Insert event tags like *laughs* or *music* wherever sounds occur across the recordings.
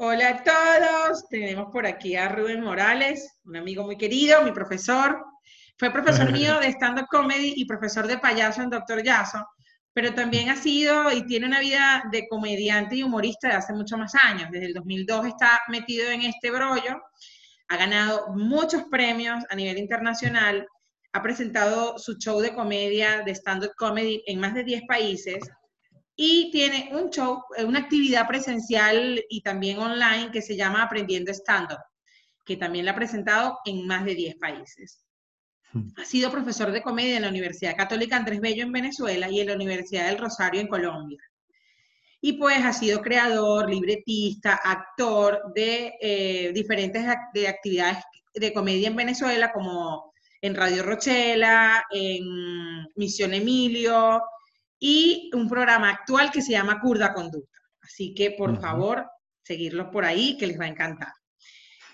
Hola a todos, tenemos por aquí a Rubén Morales, un amigo muy querido, mi profesor. Fue profesor mío *laughs* de stand-up comedy y profesor de payaso en Doctor Yaso, pero también ha sido y tiene una vida de comediante y humorista de hace muchos más años. Desde el 2002 está metido en este brollo, ha ganado muchos premios a nivel internacional, ha presentado su show de comedia, de stand-up comedy en más de 10 países y tiene un show, eh, una actividad presencial y también online que se llama Aprendiendo Stand-Up, que también la ha presentado en más de 10 países. Hmm. Ha sido profesor de comedia en la Universidad Católica Andrés Bello en Venezuela y en la Universidad del Rosario en Colombia. Y pues ha sido creador, libretista, actor de eh, diferentes de actividades de comedia en Venezuela, como en Radio Rochela, en Misión Emilio, y un programa actual que se llama Curda Conducta. Así que, por favor, seguirlos por ahí, que les va a encantar.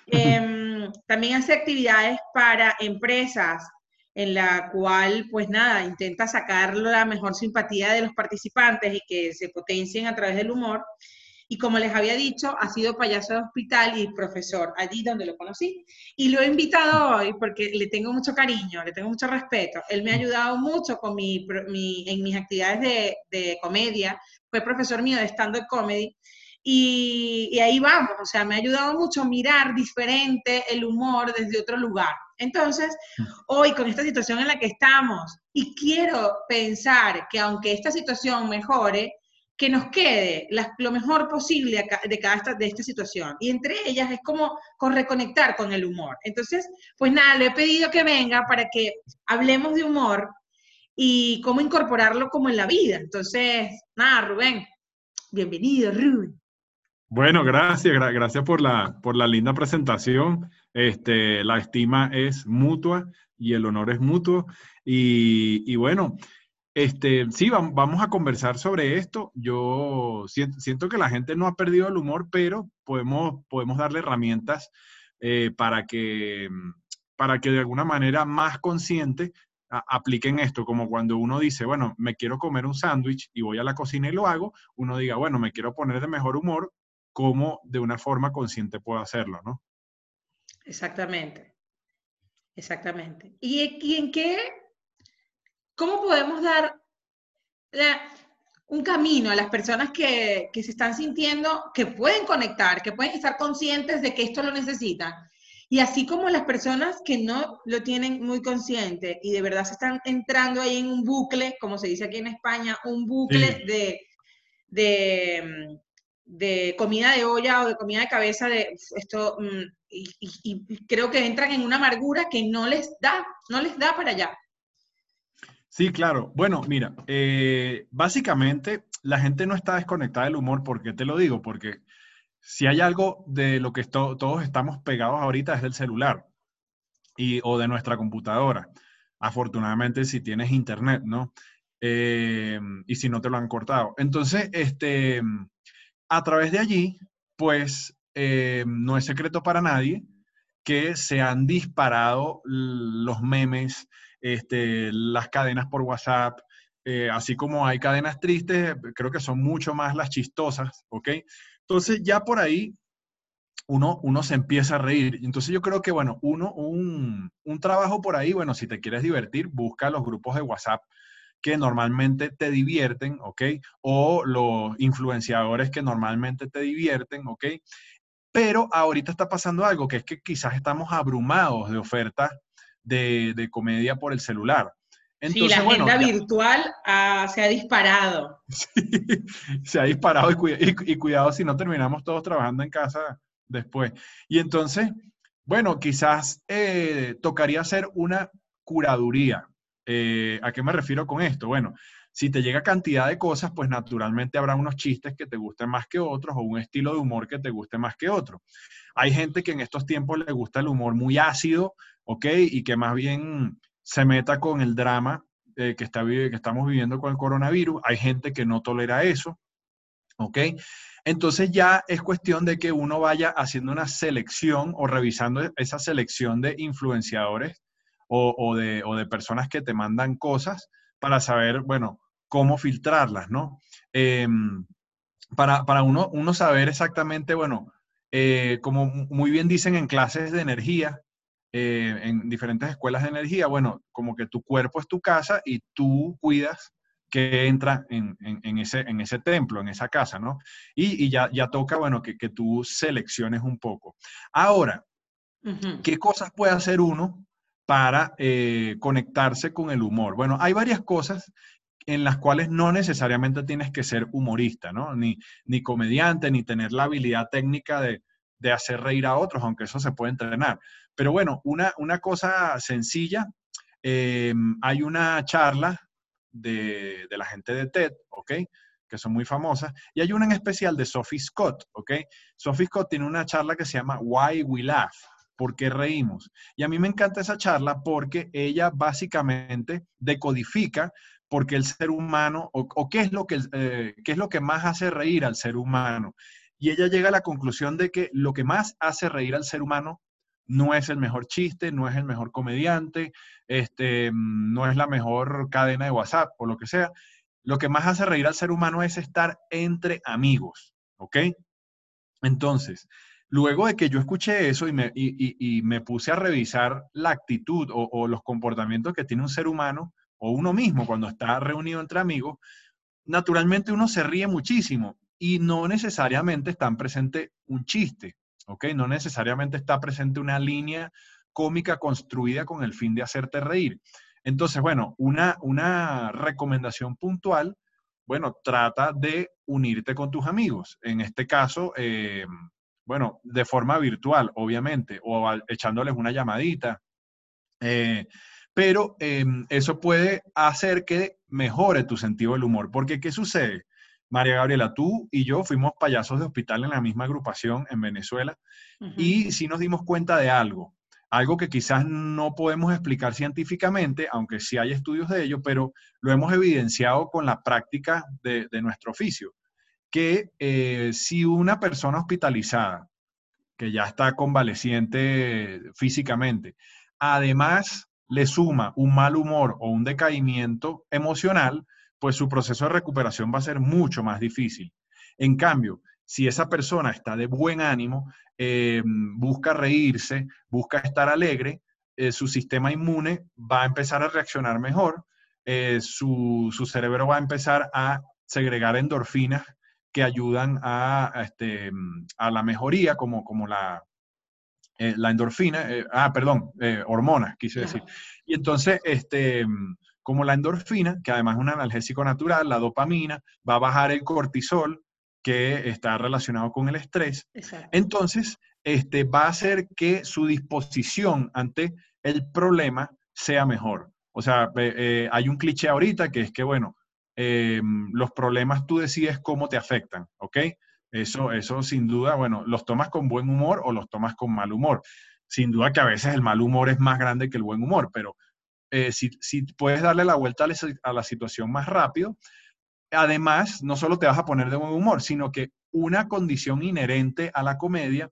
Em, *laughs* también hace actividades para empresas en la cual, pues nada, intenta sacar la mejor simpatía de los participantes y que se potencien a través del humor. Y como les había dicho, ha sido payaso de hospital y profesor allí donde lo conocí. Y lo he invitado hoy porque le tengo mucho cariño, le tengo mucho respeto. Él me ha ayudado mucho con mi, en mis actividades de, de, comedia. Fue profesor mío de stand-up comedy. Y, y, ahí vamos, o sea, me ha ayudado mucho mirar diferente el humor desde otro lugar. Entonces, hoy con esta situación en la que estamos, y quiero pensar que aunque esta situación mejore, que nos quede lo mejor posible de cada de esta situación. Y entre ellas es como con reconectar con el humor. Entonces, pues nada, le he pedido que venga para que hablemos de humor y cómo incorporarlo como en la vida. Entonces, nada, Rubén, bienvenido, Rubén. Bueno, gracias, gracias por la, por la linda presentación. Este, la estima es mutua y el honor es mutuo. Y, y bueno, este, sí, vamos a conversar sobre esto. Yo siento, que la gente no ha perdido el humor, pero podemos, podemos darle herramientas eh, para, que, para que de alguna manera más consciente apliquen esto, como cuando uno dice, bueno, me quiero comer un sándwich y voy a la cocina y lo hago, uno diga, bueno, me quiero poner de mejor humor, ¿cómo de una forma consciente puedo hacerlo, no? Exactamente, exactamente. ¿Y, y en qué ¿cómo podemos dar un camino a las personas que, se están sintiendo que pueden conectar, que pueden estar conscientes de que esto lo necesitan? Y así como las personas que no lo tienen muy consciente y de verdad se están entrando ahí en un bucle, como se dice aquí en España, un bucle de, de, comida de olla o de comida de cabeza, de esto, mm, y, y, creo que entran en una amargura que no les da, no les da para allá. Sí, claro. Bueno, mira, eh, básicamente la gente no está desconectada del humor. ¿Por qué te lo digo? Porque si hay algo de lo que todos estamos pegados ahorita es del celular y, o de nuestra computadora. Afortunadamente, si tienes internet, ¿no? Eh, y si no te lo han cortado. Entonces, este, a través de allí, pues eh, no es secreto para nadie que se han disparado los memes, este, las cadenas por WhatsApp, eh, así como hay cadenas tristes, creo que son mucho más las chistosas, ¿ok? Entonces ya por ahí uno, uno se empieza a reír. Entonces yo creo que, bueno, uno, un, un trabajo por ahí, bueno, si te quieres divertir, busca los grupos de WhatsApp que normalmente te divierten, ¿ok? O los influenciadores que normalmente te divierten, ¿ok? Pero ahorita está pasando algo, que es que quizás estamos abrumados de ofertas de, comedia por el celular. sí, la agenda virtual se ha disparado. *laughs* se ha disparado y, cuidado si no terminamos todos trabajando en casa después. Y entonces, bueno, quizás eh, tocaría hacer una curaduría. Eh, ¿A qué me refiero con esto? Bueno, si te llega cantidad de cosas, pues naturalmente habrá unos chistes que te gusten más que otros o un estilo de humor que te guste más que otro. Hay gente que en estos tiempos le gusta el humor muy ácido, ¿ok? Y que más bien se meta con el drama eh, que, está, que estamos viviendo con el coronavirus. Hay gente que no tolera eso, ¿ok? Entonces ya es cuestión de que uno vaya haciendo una selección o revisando esa selección de influenciadores o, de, o de personas que te mandan cosas para saber, bueno, cómo filtrarlas, ¿no? Em, para, uno, uno saber exactamente, bueno, eh, como muy bien dicen en clases de energía, eh, en diferentes escuelas de energía, bueno, como que tu cuerpo es tu casa y tú cuidas que entra en, ese, en ese templo, en esa casa, ¿no? Y, ya, ya toca, bueno, que, que, tú selecciones un poco. Ahora, ¿qué cosas puede hacer uno para eh, conectarse con el humor? Bueno, hay varias cosas en las cuales no necesariamente tienes que ser humorista, ¿no? Ni, ni comediante, ni tener la habilidad técnica de, de hacer reír a otros, aunque eso se puede entrenar. Pero bueno, una, una cosa sencilla, eh, hay una charla de, la gente de TED, ¿ok? Que son muy famosas. Y hay una en especial de Sophie Scott, ¿ok? Sophie Scott tiene una charla que se llama Why We Laugh. ¿Por qué reímos? Y a mí me encanta esa charla porque ella básicamente decodifica por qué el ser humano o, qué, es lo que, eh, qué es lo que más hace reír al ser humano. Y ella llega a la conclusión de que lo que más hace reír al ser humano no es el mejor chiste, no es el mejor comediante, este, no es la mejor cadena de WhatsApp o lo que sea. Lo que más hace reír al ser humano es estar entre amigos, ¿ok? Entonces, luego de que yo escuché eso y me, y, me puse a revisar la actitud o, o, los comportamientos que tiene un ser humano o uno mismo cuando está reunido entre amigos, naturalmente uno se ríe muchísimo y no necesariamente está presente un chiste. ¿ok? No necesariamente está presente una línea cómica construida con el fin de hacerte reír. Entonces, bueno, una, una recomendación puntual, bueno, trata de unirte con tus amigos. En este caso, eh, bueno, de forma virtual, obviamente, o echándoles una llamadita. Eh, pero em, eso puede hacer que mejore tu sentido del humor, porque ¿qué sucede? María Gabriela, tú y yo fuimos payasos de hospital en la misma agrupación en Venezuela y sí nos dimos cuenta de algo, algo que quizás no podemos explicar científicamente, aunque sí hay estudios de ello, pero lo hemos evidenciado con la práctica de, nuestro oficio, que eh, si una persona hospitalizada, que ya está convaleciente físicamente, además le suma un mal humor o un decaimiento emocional, pues su proceso de recuperación va a ser mucho más difícil. En cambio, si esa persona está de buen ánimo, eh, busca reírse, busca estar alegre, eh, su sistema inmune va a empezar a reaccionar mejor, eh, su, cerebro va a empezar a segregar endorfinas que ayudan a, este, a la mejoría, como, como la, la endorfina, ah, perdón, hormonas, quise decir. Y entonces, este, como la endorfina, que además es un analgésico natural, la dopamina, va a bajar el cortisol, que está relacionado con el estrés. Entonces, este, va a hacer que su disposición ante el problema sea mejor. O sea, eh, hay un cliché ahorita que es que, bueno, em, los problemas tú decides cómo te afectan, ¿ok? Eso, eso sin duda, bueno, los tomas con buen humor o los tomas con mal humor. Sin duda que a veces el mal humor es más grande que el buen humor, pero eh, si, puedes darle la vuelta a la situación más rápido, además, no solo te vas a poner de buen humor, sino que una condición inherente a la comedia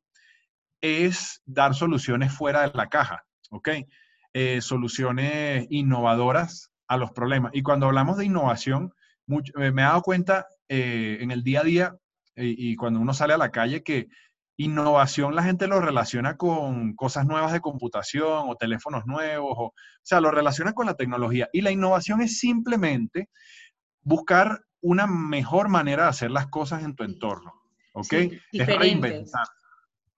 es dar soluciones fuera de la caja, ¿ok? Eh, soluciones innovadoras a los problemas. Y cuando hablamos de innovación, eh, me he dado cuenta en el día a día y cuando uno sale a la calle que Innovación la gente lo relaciona con cosas nuevas de computación o teléfonos nuevos, o, sea, lo relaciona con la tecnología. Y la innovación es simplemente buscar una mejor manera de hacer las cosas en tu entorno. ¿Ok? es reinventar.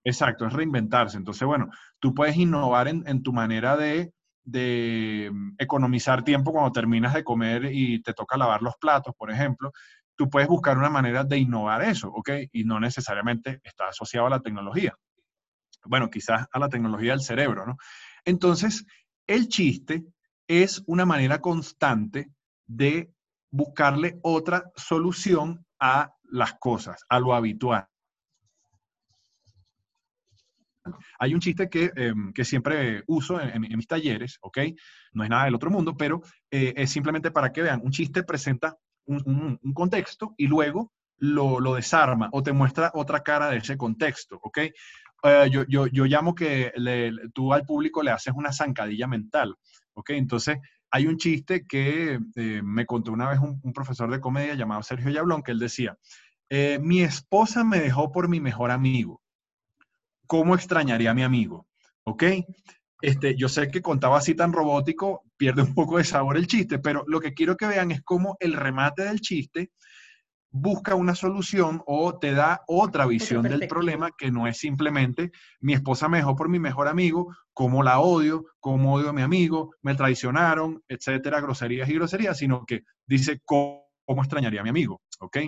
Exacto, es reinventarse. Entonces, bueno, tú puedes innovar en, tu manera de, de, economizar tiempo cuando terminas de comer y te toca lavar los platos, por ejemplo tú puedes buscar una manera de innovar eso, ¿ok? Y no necesariamente está asociado a la tecnología. Bueno, quizás a la tecnología del cerebro, ¿no? Entonces, el chiste es una manera constante de buscarle otra solución a las cosas, a lo habitual. Hay un chiste que, em, siempre uso en, mis talleres, ¿ok? No es nada del otro mundo, pero eh, es simplemente para que vean, un chiste presenta un, contexto y luego lo, desarma o te muestra otra cara de ese contexto, ¿ok? Eh, yo, yo, yo, llamo que tú al público le haces una zancadilla mental, ¿ok? Entonces, hay un chiste que eh, me contó una vez un, profesor de comedia llamado Sergio Yablón, que él decía, eh, mi esposa me dejó por mi mejor amigo. ¿cómo extrañaría a mi amigo? ¿Ok? Este, yo sé que contaba así tan robótico, pierde un poco de sabor el chiste, pero lo que quiero que vean es cómo el remate del chiste busca una solución o te da otra visión del problema que no es simplemente mi esposa me dejó por mi mejor amigo, cómo la odio, cómo odio a mi amigo, me traicionaron, etcétera, groserías y groserías, sino que dice cómo, extrañaría a mi amigo, ¿ok?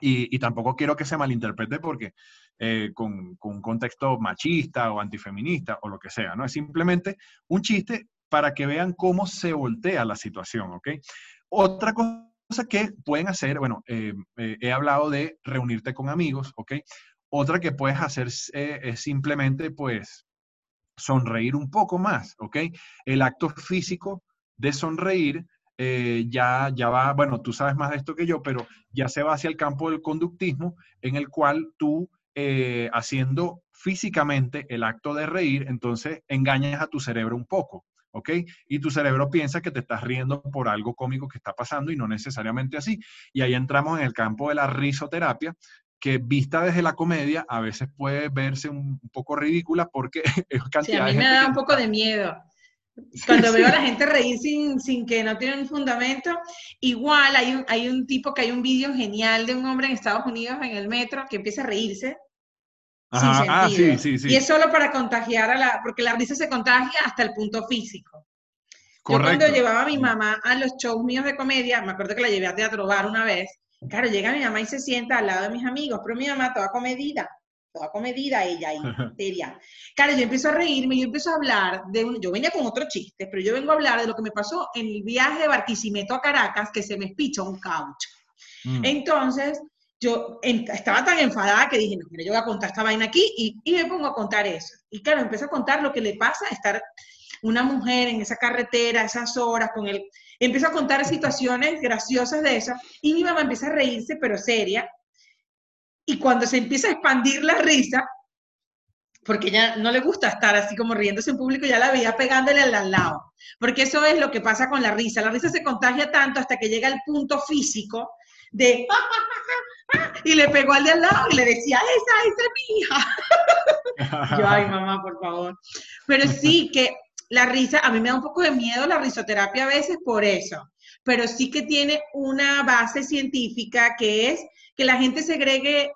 Y, tampoco quiero que se malinterprete porque eh, con, un contexto machista o antifeminista o lo que sea, ¿no? Es simplemente un chiste para que vean cómo se voltea la situación, ¿ok? Otra cosa que pueden hacer, bueno, eh, eh, he hablado de reunirte con amigos, ¿ok? Otra que puedes hacer es simplemente, pues, sonreír un poco más, ¿ok? El acto físico de sonreír ya, ya va, bueno, tú sabes más de esto que yo, pero ya se va hacia el campo del conductismo, en el cual tú, haciendo físicamente el acto de reír, entonces engañas a tu cerebro un poco. ¿ok? Y tu cerebro piensa que te estás riendo por algo cómico que está pasando y no necesariamente así. Y ahí entramos en el campo de la risoterapia, que vista desde la comedia a veces puede verse un, poco ridícula porque *laughs* es cantidad sí, a mí me da un poco de miedo. Cuando veo a la gente reír sin, sin que no tienen un fundamento, igual hay un, hay un tipo que hay un vídeo genial de un hombre en Estados Unidos en el metro que empieza a reírse ah, sí, sí, sí. Y es solo para contagiar a la, porque la risa se contagia hasta el punto físico. Correcto. Yo cuando llevaba a mi mamá a los shows míos de comedia, me acuerdo que la llevé a Teatro Bar una vez, claro, llega mi mamá y se sienta al lado de mis amigos, pero mi mamá toda comedida, toda comedida ella ahí, seria. Claro, yo empiezo a reírme, yo empiezo a hablar de un, yo venía con otro chiste, pero yo vengo a hablar de lo que me pasó en el viaje de Barquisimeto a Caracas, que se me espicha un caucho. Mm. Entonces, yo estaba tan enfadada que dije, no, mira, yo voy a contar esta vaina aquí y, y, me pongo a contar eso. Y claro, empiezo a contar lo que le pasa a estar una mujer en esa carretera, esas horas con él. Empiezo a contar situaciones graciosas de eso y mi mamá empieza a reírse, pero seria. Y cuando se empieza a expandir la risa, porque ella no le gusta estar así como riéndose en público, ya la veía pegándole al lado. Porque eso es lo que pasa con la risa. La risa se contagia tanto hasta que llega al punto físico de y le pegó al de al lado y le decía, esa, esa es mi hija. *laughs* Yo, ay, *laughs* mamá, por favor. Pero sí que la risa, a mí me da un poco de miedo la risoterapia a veces por eso, pero sí que tiene una base científica que es que la gente segregue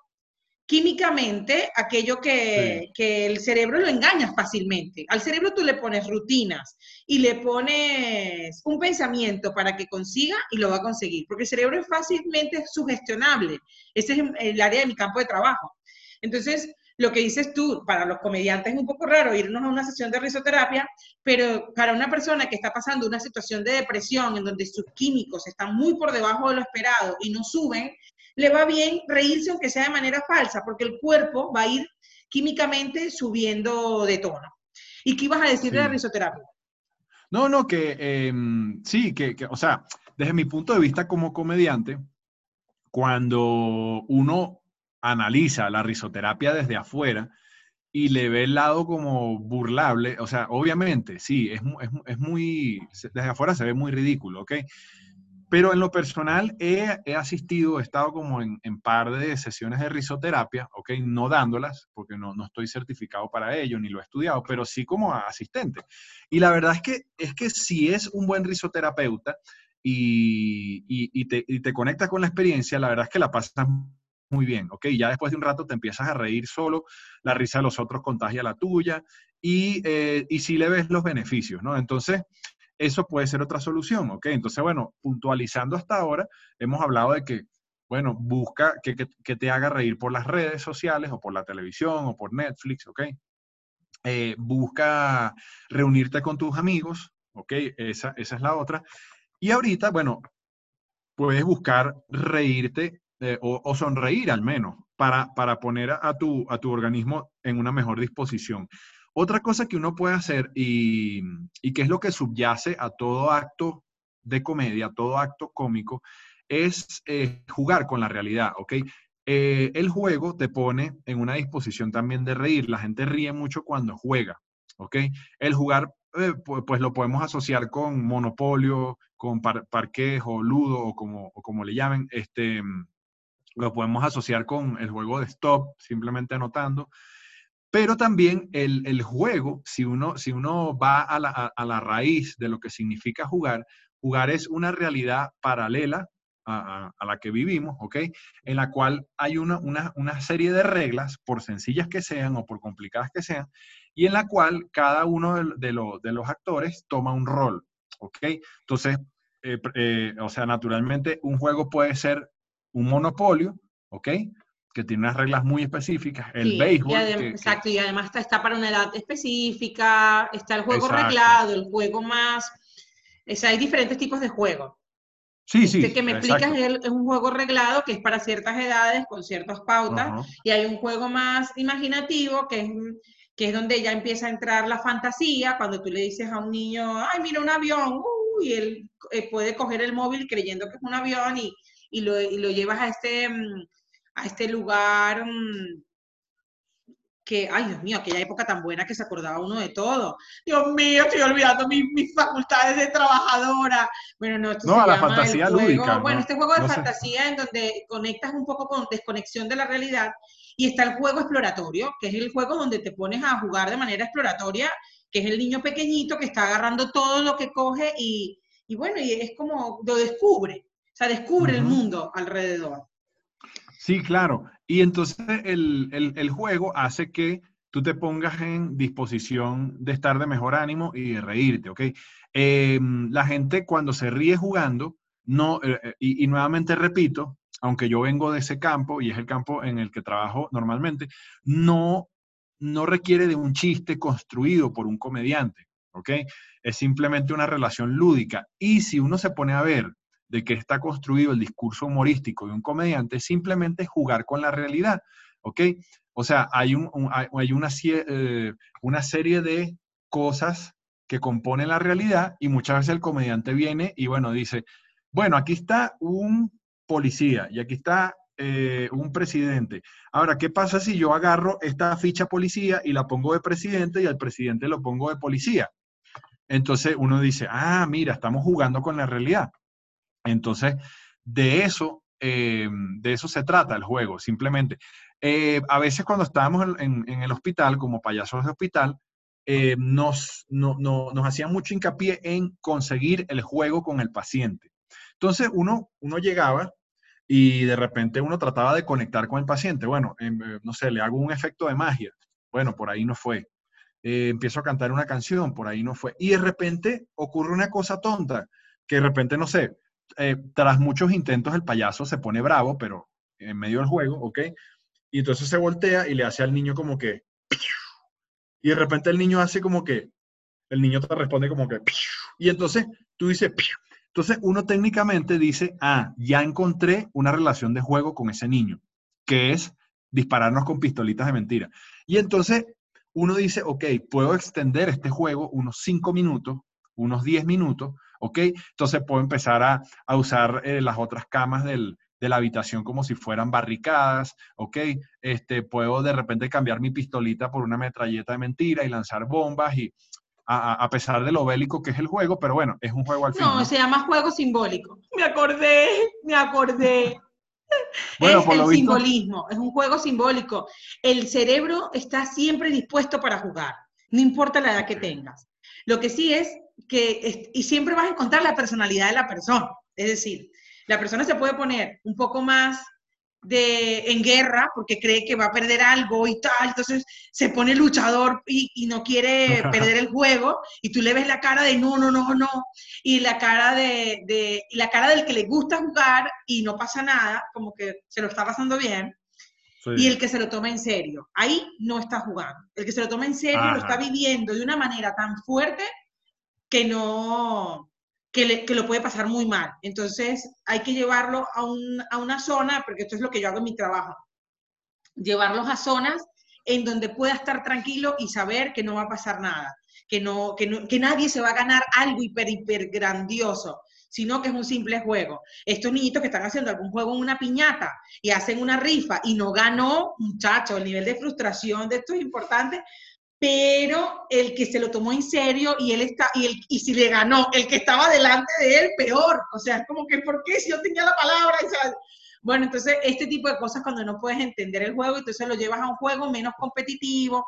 químicamente aquello que, el cerebro lo engaña fácilmente. Al cerebro tú le pones rutinas y le pones un pensamiento para que consiga y lo va a conseguir, porque el cerebro es fácilmente sugestionable. Ese es el área de mi campo de trabajo. Entonces, lo que dices tú, para los comediantes es un poco raro irnos a una sesión de risoterapia, pero para una persona que está pasando una situación de depresión en donde sus químicos están muy por debajo de lo esperado y no suben, le va bien reírse aunque sea de manera falsa, porque el cuerpo va a ir químicamente subiendo de tono. ¿Y qué ibas a decir de la risoterapia? No, no, que em, sí, que, o sea, desde mi punto de vista como comediante, cuando uno analiza la risoterapia desde afuera y le ve el lado como burlable, o sea, obviamente, sí, es, es, es muy, desde afuera se ve muy ridículo, ¿ok? Pero en lo personal he, asistido, he estado como en, en, par de sesiones de risoterapia, ¿ok? No dándolas, porque no, no, estoy certificado para ello, ni lo he estudiado, pero sí como asistente. Y la verdad es que, es que si es un buen risoterapeuta y, y, te, y te conectas con la experiencia, la verdad es que la pasas muy bien, ¿ok? Ya después de un rato te empiezas a reír solo, la risa de los otros contagia la tuya y, eh, y sí le ves los beneficios, ¿no? Entonces, eso puede ser otra solución, ¿ok? Entonces, bueno, puntualizando hasta ahora, hemos hablado de que, bueno, busca que, te haga reír por las redes sociales o por la televisión o por Netflix, ¿ok? Eh, busca reunirte con tus amigos, ¿ok? Esa, esa es la otra. Y ahorita, bueno, puedes buscar reírte eh, o, sonreír al menos para, para poner a tu, a tu organismo en una mejor disposición. Otra cosa que uno puede hacer y, que es lo que subyace a todo acto de comedia, todo acto cómico, es eh, jugar con la realidad, ¿ok? Eh, el juego te pone en una disposición también de reír. La gente ríe mucho cuando juega, ¿ok? El jugar, eh, pues, lo podemos asociar con monopolio, con par parquejo, ludo o como, o como le llamen. Este, lo podemos asociar con el juego de stop, simplemente anotando. Pero también el, juego, si uno, si uno va a la, a la raíz de lo que significa jugar, jugar es una realidad paralela a, la que vivimos, ¿ok? En la cual hay una, una, serie de reglas, por sencillas que sean o por complicadas que sean, y en la cual cada uno de, de los actores toma un rol, ¿ok? Entonces, eh, eh, o sea, naturalmente un juego puede ser un monopolio, ¿ok? Que tiene unas reglas muy específicas. El béisbol. exacto, y además está, está, para una edad específica, está el juego arreglado, el juego más... O sea, hay diferentes tipos de juegos. Sí, sí. Este que me explicas es, un juego reglado que es para ciertas edades, con ciertas pautas, y hay un juego más imaginativo que es, que es donde ya empieza a entrar la fantasía, cuando tú le dices a un niño, ay, mira un avión, y él eh, puede coger el móvil creyendo que es un avión y, y, lo, y lo, llevas a este, mm, a este lugar mm, que, ay Dios mío, aquella época tan buena que se acordaba uno de todo. Dios mío, estoy olvidando mis, mis facultades de trabajadora. Bueno, no, esto no, a la fantasía lúdica. Bueno, este juego de fantasía en donde conectas un poco con desconexión de la realidad. Y está el juego exploratorio, que es el juego donde te pones a jugar de manera exploratoria, que es el niño pequeñito que está agarrando todo lo que coge y, y bueno, y es como lo descubre, o sea, descubre el mundo alrededor. Sí, claro. Y entonces el, juego hace que tú te pongas en disposición de estar de mejor ánimo y de reírte, ¿ok? Em, la gente cuando se ríe jugando, no, eh, eh, y, nuevamente repito, aunque yo vengo de ese campo y es el campo en el que trabajo normalmente, no, no requiere de un chiste construido por un comediante, ¿ok? Es simplemente una relación lúdica. Y si uno se pone a ver de que está construido el discurso humorístico de un comediante simplemente jugar con la realidad, ¿ok? O sea, hay, un, hay una, eh, una serie de cosas que componen la realidad y muchas veces el comediante viene y bueno, dice, bueno, aquí está un policía y aquí está eh, un presidente. Ahora, ¿qué pasa si yo agarro esta ficha policía y la pongo de presidente y al presidente lo pongo de policía? Entonces uno dice, ah, mira, estamos jugando con la realidad. Entonces, de eso, eh, de eso se trata el juego, simplemente. Eh, a veces cuando estábamos en, el hospital, como payasos de hospital, eh, nos, nos hacían mucho hincapié en conseguir el juego con el paciente. Entonces, uno, uno llegaba y de repente uno trataba de conectar con el paciente. Bueno, em, no sé, le hago un efecto de magia. Bueno, por ahí no fue. empiezo a cantar una canción, por ahí no fue. Y de repente ocurre una cosa tonta, que de repente, no sé, eh, tras muchos intentos el payaso se pone bravo, pero en medio del juego, ¿ok? Y entonces se voltea y le hace al niño como que... Y de repente el niño hace como que... El niño te responde como que... Y entonces tú dices... Entonces uno técnicamente dice, ah, ya encontré una relación de juego con ese niño, que es dispararnos con pistolitas de mentira. Y entonces uno dice, ok, puedo extender este juego unos 5 minutos, unos 10 minutos, ¿ok? Entonces puedo empezar a, usar eh, las otras camas de la habitación como si fueran barricadas, ¿ok? Este, puedo de repente cambiar mi pistolita por una metralleta de mentira y lanzar bombas y a, pesar de lo bélico que es el juego, pero bueno, es un juego al final. No, se llama juego simbólico. Me acordé, me acordé. Bueno, es el simbolismo, es un juego simbólico. El cerebro está siempre dispuesto para jugar, no importa la edad que tengas. Lo que sí es que, y siempre vas a encontrar la personalidad de la persona. Es decir, la persona se puede poner un poco más de, en guerra porque cree que va a perder algo y tal, entonces se pone luchador y, no quiere *laughs* perder el juego y tú le ves la cara de no, no, no, no, y la cara de, de la cara del que le gusta jugar y no pasa nada, como que se lo está pasando bien. Y el que se lo toma en serio, ahí no está jugando. El que se lo toma en serio lo está viviendo de una manera tan fuerte que no, que, lo puede pasar muy mal. Entonces hay que llevarlo a, a una zona, porque esto es lo que yo hago en mi trabajo, llevarlos a zonas en donde pueda estar tranquilo y saber que no va a pasar nada, que, no, que, que nadie se va a ganar algo hiper, hiper grandioso, sino que es un simple juego. Estos niñitos que están haciendo algún juego en una piñata y hacen una rifa y no ganó, muchachos, el nivel de frustración de esto es importante pero el que se lo tomó en serio y él está, y, el, y si le ganó, el que estaba delante de él, peor. O sea, es como que, ¿por qué si yo tenía la palabra? Bueno, entonces este tipo de cosas cuando no puedes entender el juego, entonces lo llevas a un juego menos competitivo,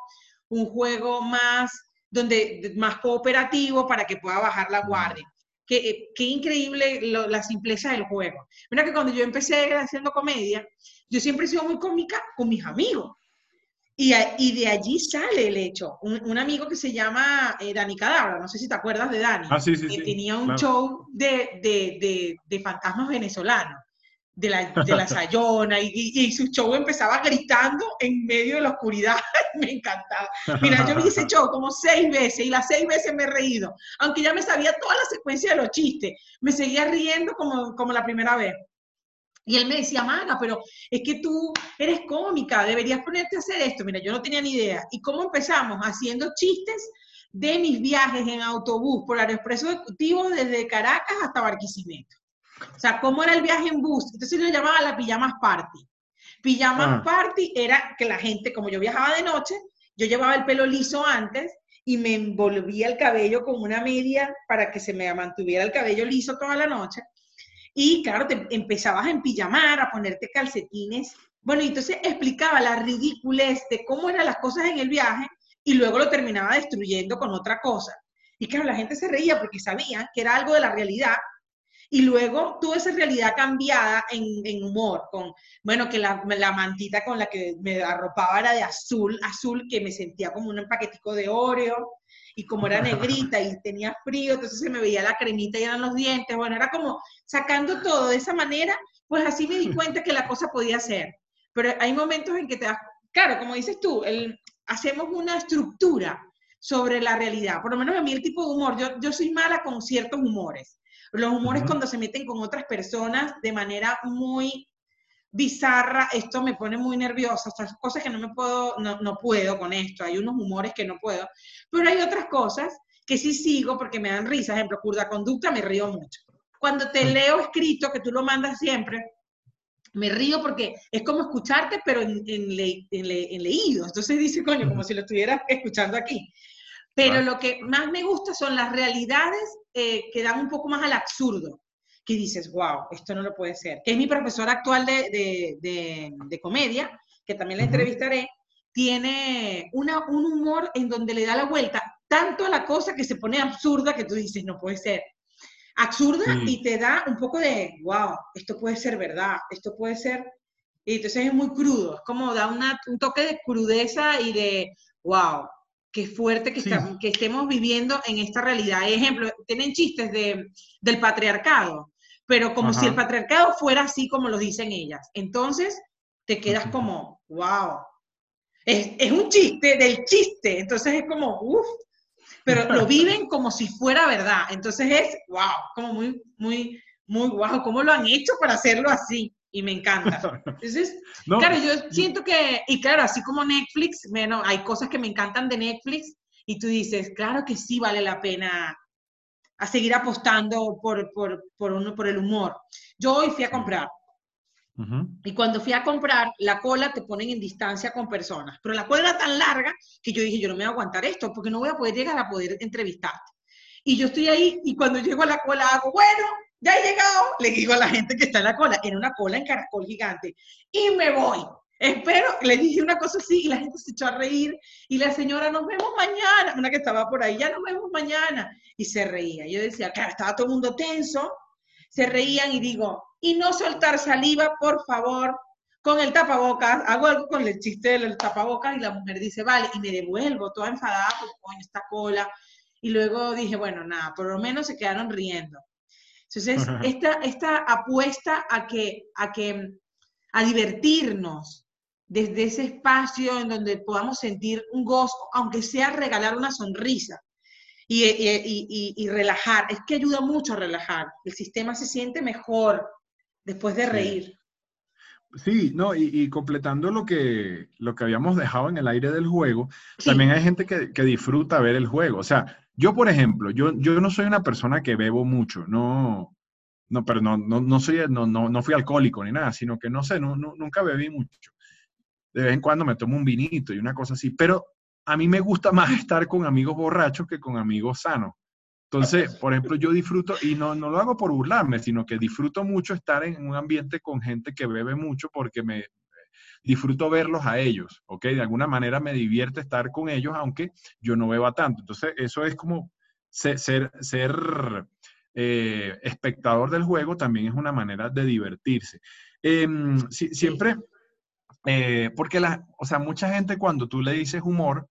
un juego más donde más cooperativo para que pueda bajar la guardia. Qué, qué increíble la simpleza del juego. Mira que cuando yo empecé haciendo comedia, yo siempre he sido muy cómica con mis amigos. Y, y de allí sale el hecho. Un, amigo que se llama eh, Dani Cadabra, no sé si te acuerdas de Dani, ah, sí, sí, que tenía un show de, de, de, de fantasmas venezolanos de la, de la Sayona y, y, su show empezaba gritando en medio de la oscuridad. *laughs* me encantaba. Mira, yo vi ese show como seis veces y las seis veces me he reído. Aunque ya me sabía toda la secuencia de los chistes, me seguía riendo como, como la primera vez. Y él me decía, Maga, pero es que tú eres cómica, deberías ponerte a hacer esto. Mira, yo no tenía ni idea. ¿Y cómo empezamos? Haciendo chistes de mis viajes en autobús por Aeroexpreso Ejecutivo desde Caracas hasta Barquisimeto. O sea, ¿cómo era el viaje en bus? Entonces yo llamaba la pijamas party. Pijamas ah. party era que la gente, como yo viajaba de noche, yo llevaba el pelo liso antes y me envolvía el cabello con una media para que se me mantuviera el cabello liso toda la noche. Y claro, te empezabas a empillamar, a ponerte calcetines. Bueno, y entonces explicaba la ridiculez de cómo eran las cosas en el viaje y luego lo terminaba destruyendo con otra cosa. Y claro, la gente se reía porque sabía que era algo de la realidad y luego tuve esa realidad cambiada en, humor, con, bueno, que la, mantita con la que me arropaba era de azul, azul, que me sentía como un paquetico de Oreo, y como era negrita y tenía frío, entonces se me veía la cremita y eran los dientes, bueno, era como sacando todo de esa manera, pues así me di cuenta que la cosa podía ser. Pero hay momentos en que te das, claro, como dices tú, el, hacemos una estructura sobre la realidad, por lo menos a mí el tipo de humor, yo, yo soy mala con ciertos humores, los humores cuando se meten con otras personas de manera muy bizarra, esto me pone muy nerviosa, estas cosas que no me puedo, no, no puedo con esto, hay unos humores que no puedo, pero hay otras cosas que sí sigo porque me dan risa, ejemplo, curda conducta, me río mucho. Cuando te leo escrito, que tú lo mandas siempre, me río porque es como escucharte, pero en, en, leído. Entonces dice, coño, como si lo estuvieras escuchando aquí. Pero lo que más me gusta son las realidades eh, que dan un poco más al absurdo, que dices, wow, esto no lo puede ser. Que es mi profesor actual de, de, comedia, que también la entrevistaré, tiene una, un humor en donde le da la vuelta tanto a la cosa que se pone absurda que tú dices, no puede ser. Absurda y te da un poco de, wow, esto puede ser verdad, esto puede ser... Y entonces es muy crudo, es como da un toque de crudeza y de, wow, qué fuerte que, que estemos viviendo en esta realidad. Ejemplo, tienen chistes de, del patriarcado, pero como si el patriarcado fuera así como lo dicen ellas. Entonces, te quedas como, wow. Es, es, un chiste del chiste, entonces es como, uff, pero lo *laughs* viven como si fuera verdad. Entonces es, wow, como muy, muy, muy wow, ¿cómo lo han hecho para hacerlo así? y me encanta. Entonces, *laughs* claro, yo siento que, y claro, así como Netflix, bueno, hay cosas que me encantan de Netflix y tú dices, claro que sí vale la pena a seguir apostando por, por, por, uno, por el humor. Yo hoy fui a comprar. Y cuando fui a comprar, la cola te ponen en distancia con personas, pero la cola era tan larga que yo dije, yo no me voy a aguantar esto porque no voy a poder llegar a poder entrevistarte. Y yo estoy ahí y cuando llego a la cola hago, bueno, ya he llegado, le digo a la gente que está en la cola, en una cola en caracol gigante, y me voy. Espero, le dije una cosa así y la gente se echó a reír y la señora, nos vemos mañana, una que estaba por ahí, ya nos vemos mañana, y se reía. Yo decía, claro, estaba todo el mundo tenso, se reían y digo, y no soltar saliva, por favor, con el tapabocas, hago algo con el chiste del tapabocas y la mujer dice, vale, y me devuelvo toda enfadada, pues con esta cola. Y luego dije, bueno, nada, por lo menos se quedaron riendo. Entonces, esta, esta apuesta a que, a que, a divertirnos desde ese espacio en donde podamos sentir un gozo, aunque sea regalar una sonrisa y, y, y, relajar, es que ayuda mucho a relajar. El sistema se siente mejor después de reír. Sí, no, y, completando lo que, lo que habíamos dejado en el aire del juego, también hay gente que, que, disfruta ver el juego. O sea, yo, por ejemplo, yo, yo no soy una persona que bebo mucho, no, no, pero no, no, no soy, no, no, no fui alcohólico ni nada, sino que no sé, no, nunca bebí mucho. De vez en cuando me tomo un vinito y una cosa así, pero a mí me gusta más *laughs* estar con amigos borrachos que con amigos sanos, Entonces, por ejemplo, yo disfruto, y no, no lo hago por burlarme, sino que disfruto mucho estar en un ambiente con gente que bebe mucho porque me disfruto verlos a ellos, ¿ok? De alguna manera me divierte estar con ellos, aunque yo no beba tanto. Entonces, eso es como ser, ser, eh, espectador del juego también es una manera de divertirse. Em, siempre, eh, porque la, o sea, mucha gente cuando tú le dices humor,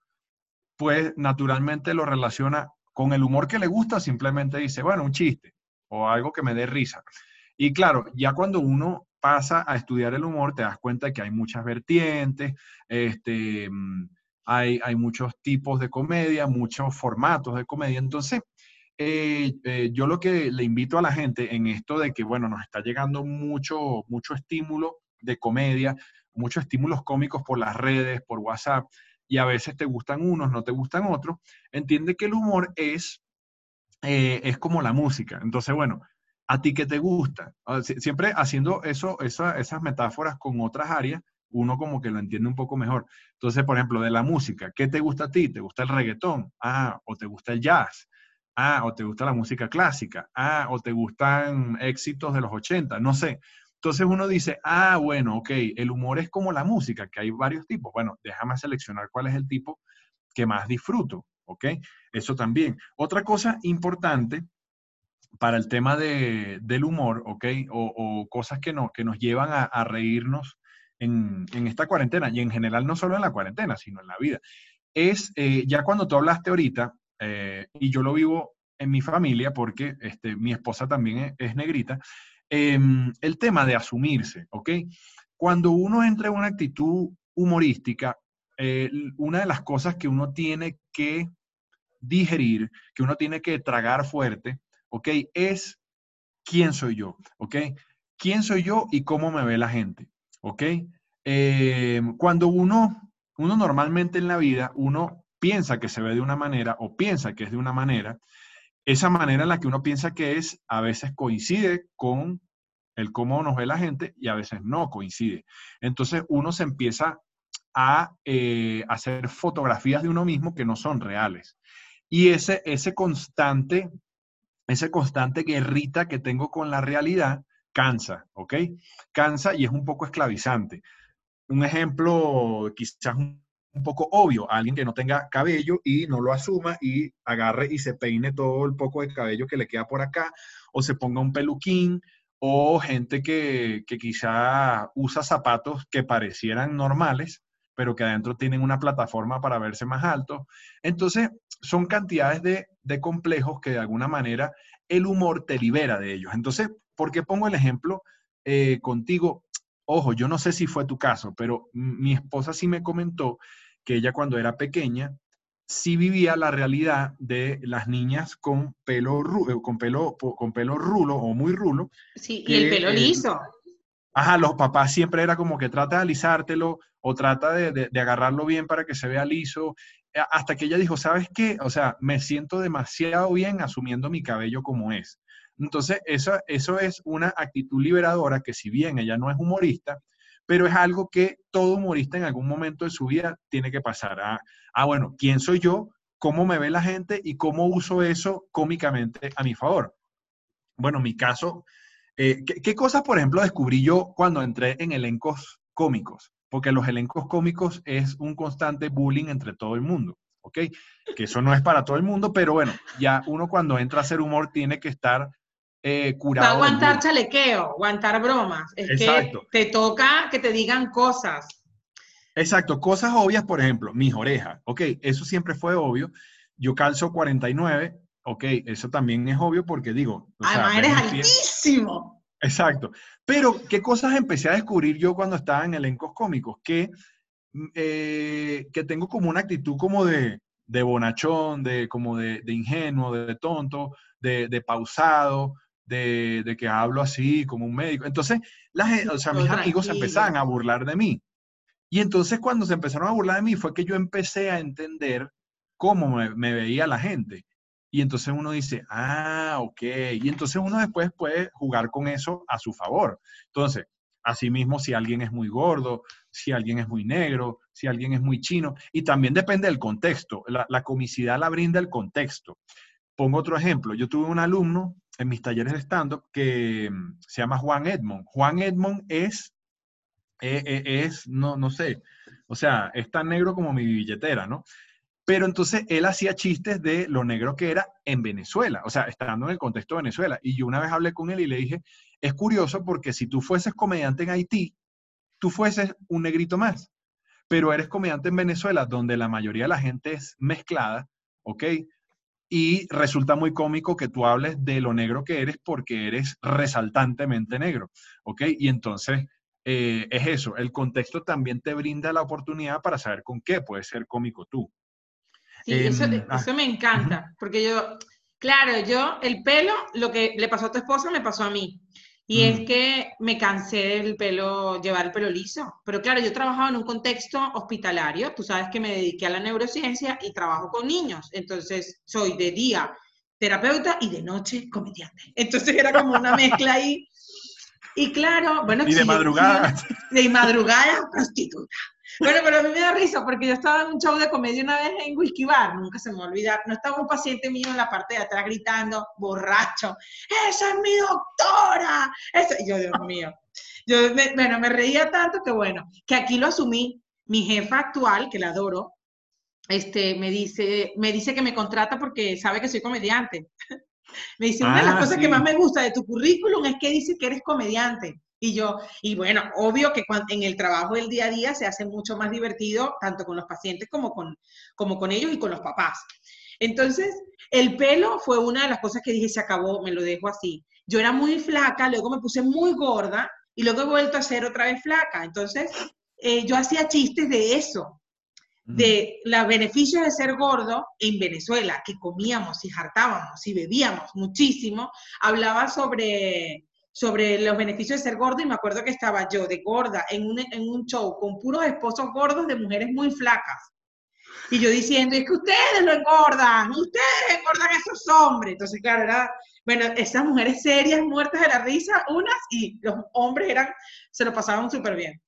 pues naturalmente lo relaciona con el humor que le gusta, simplemente dice, bueno, un chiste o algo que me dé risa. Y claro, ya cuando uno pasa a estudiar el humor, te das cuenta que hay muchas vertientes, este, mm, hay, hay muchos tipos de comedia, muchos formatos de comedia. Entonces, eh, eh, yo lo que le invito a la gente en esto de que, bueno, nos está llegando mucho, mucho estímulo de comedia, muchos estímulos cómicos por las redes, por WhatsApp, y a veces te gustan unos, no te gustan otros, entiende que el humor es, eh, es como la música. Entonces, bueno, ¿a ti qué te gusta? Ah, siempre haciendo eso, esas metáforas con otras áreas, uno como que lo entiende un poco mejor. Entonces, por ejemplo, de la música, ¿qué te gusta a ti? ¿Te gusta el reggaetón? Ah, o te gusta el jazz. Ah, o te gusta la música clásica. Ah, o te gustan éxitos de los 80, no sé. Entonces uno dice, ah, bueno, ok, el humor es como la música, que hay varios tipos. Bueno, déjame seleccionar cuál es el tipo que más disfruto, ¿ok? Eso también. Otra cosa importante para el tema del humor, ¿ok? O, cosas que, no, que nos llevan a, reírnos en, esta cuarentena, y en general no solo en la cuarentena, sino en la vida, es, eh, ya cuando tú hablaste ahorita, eh, y yo lo vivo en mi familia, porque este, mi esposa también es negrita, Em, el tema de asumirse, ¿ok? Cuando uno entra en una actitud humorística, eh, una de las cosas que uno tiene que digerir, que uno tiene que tragar fuerte, ¿ok? Es quién soy yo, ¿ok? ¿Quién soy yo y cómo me ve la gente, ¿ok? Em, cuando uno, uno normalmente en la vida, uno piensa que se ve de una manera o piensa que es de una manera, esa manera en la que uno piensa que es, a veces coincide con el cómo nos ve la gente y a veces no coincide. Entonces uno se empieza a eh, hacer fotografías de uno mismo que no son reales. Y ese, ese constante, ese constante guerrita que tengo con la realidad cansa, ¿ok? Cansa y es un poco esclavizante. Un ejemplo quizás un poco obvio, alguien que no tenga cabello y no lo asuma y agarre y se peine todo el poco de cabello que le queda por acá, o se ponga un peluquín, o gente que, quizá usa zapatos que parecieran normales, pero que adentro tienen una plataforma para verse más alto. Entonces, son cantidades de, complejos que de alguna manera el humor te libera de ellos. Entonces, ¿por qué pongo el ejemplo eh, contigo? Ojo, yo no sé si fue tu caso, pero mi esposa sí me comentó que ella cuando era pequeña sí vivía la realidad de las niñas con pelo, eh, con pelo, con pelo rulo o muy rulo. Sí, y el pelo liso. Ajá, los papás siempre era como que trata de alisártelo o trata de, agarrarlo bien para que se vea liso, hasta que ella dijo, ¿sabes qué? O sea, me siento demasiado bien asumiendo mi cabello como es. Entonces, eso, eso es una actitud liberadora que si bien ella no es humorista, pero es algo que todo humorista en algún momento de su vida tiene que pasar a, ah, bueno, ¿quién soy yo? ¿Cómo me ve la gente? ¿Y cómo uso eso cómicamente a mi favor? Bueno, mi caso, eh, ¿qué, cosas, por ejemplo, descubrí yo cuando entré en elencos cómicos? Porque los elencos cómicos es un constante bullying entre todo el mundo, ¿ok? Que eso no es para todo el mundo, pero bueno, ya uno cuando entra a hacer humor tiene que estar eh, curado. Va aguantar chalequeo, aguantar bromas. Es que te toca que te digan cosas. Exacto, cosas obvias, por ejemplo, mis orejas. Ok, eso siempre fue obvio. Yo calzo 49, ok, eso también es obvio porque digo. Además, eres altísimo. Exacto. Pero, ¿qué cosas empecé a descubrir yo cuando estaba en elencos cómicos? Que, mm, eh, que tengo como una actitud como de, de bonachón, de, como de, de ingenuo, de, tonto, de, de pausado, de, que hablo así como un médico. Entonces, o sea, mis amigos empezaban a burlar de mí. Y entonces cuando se empezaron a burlar de mí fue que yo empecé a entender cómo me, veía la gente. Y entonces uno dice, ah, ok. Y entonces uno después puede jugar con eso a su favor. Entonces, asimismo, si alguien es muy gordo, si alguien es muy negro, si alguien es muy chino, y también depende del contexto. La, la comicidad la brinda el contexto. pongo otro ejemplo. Yo tuve un alumno en mis talleres de stand-up que mm, se llama Juan Edmond. Juan Edmond es, eh, es, no, no sé, o sea, es tan negro como mi billetera, ¿no? Pero entonces él hacía chistes de lo negro que era en Venezuela, o sea, estando en el contexto de Venezuela. Y yo una vez hablé con él y le dije, es curioso porque si tú fueses comediante en Haití, tú fueses un negrito más, pero eres comediante en Venezuela, donde la mayoría de la gente es mezclada, ¿ok? Y resulta muy cómico que tú hables de lo negro que eres porque eres resaltantemente negro, ¿ok? Y entonces eh, es eso, el contexto también te brinda la oportunidad para saber con qué puedes ser cómico tú. Sí, eso, em, ah, me encanta, porque yo, claro, yo, el pelo, lo que le pasó a tu esposa me pasó a mí. Y es mm. que me cansé del pelo, llevar el pelo liso. Pero claro, yo trabajaba en un contexto hospitalario. Tú sabes que me dediqué a la neurociencia y trabajo con niños. Entonces, soy de día terapeuta y de noche comediante. *laughs* Entonces era como una mezcla ahí. Y claro, bueno. Y de madrugada. De madrugada, prostituta. Bueno, pero a mí me da risa porque yo estaba en un show de comedia una vez en Whisky Bar, nunca se me va a olvidar. No estaba un paciente mío en la parte de atrás gritando, borracho, ¡Esa es mi doctora! Eso, yo, Dios mío. Yo, bueno, me reía tanto que bueno, que aquí lo asumí. Mi jefa actual, que la adoro, este, me dice, me dice que me contrata porque sabe que soy comediante. *laughs* me dice, una de las ah, cosas que más me gusta de tu currículum es que dice que eres comediante. Y yo, y bueno, obvio que en el trabajo del día a día se hace mucho más divertido, tanto con los pacientes como con, como con ellos y con los papás. Entonces, el pelo fue una de las cosas que dije, se acabó, me lo dejo así. Yo era muy flaca, luego me puse muy gorda y luego he vuelto a ser otra vez flaca. Entonces, eh, yo hacía chistes de eso, de los beneficios de ser gordo en Venezuela, que comíamos y jartábamos y bebíamos muchísimo. Hablaba sobre sobre los beneficios de ser gordo y me acuerdo que estaba yo de gorda en un, en un show con puros esposos gordos de mujeres muy flacas. Y yo diciendo, es que ustedes lo engordan, ustedes engordan a esos hombres. Entonces, claro, era, bueno, esas mujeres serias, muertas de la risa, unas, y los hombres eran, se lo pasaban súper bien.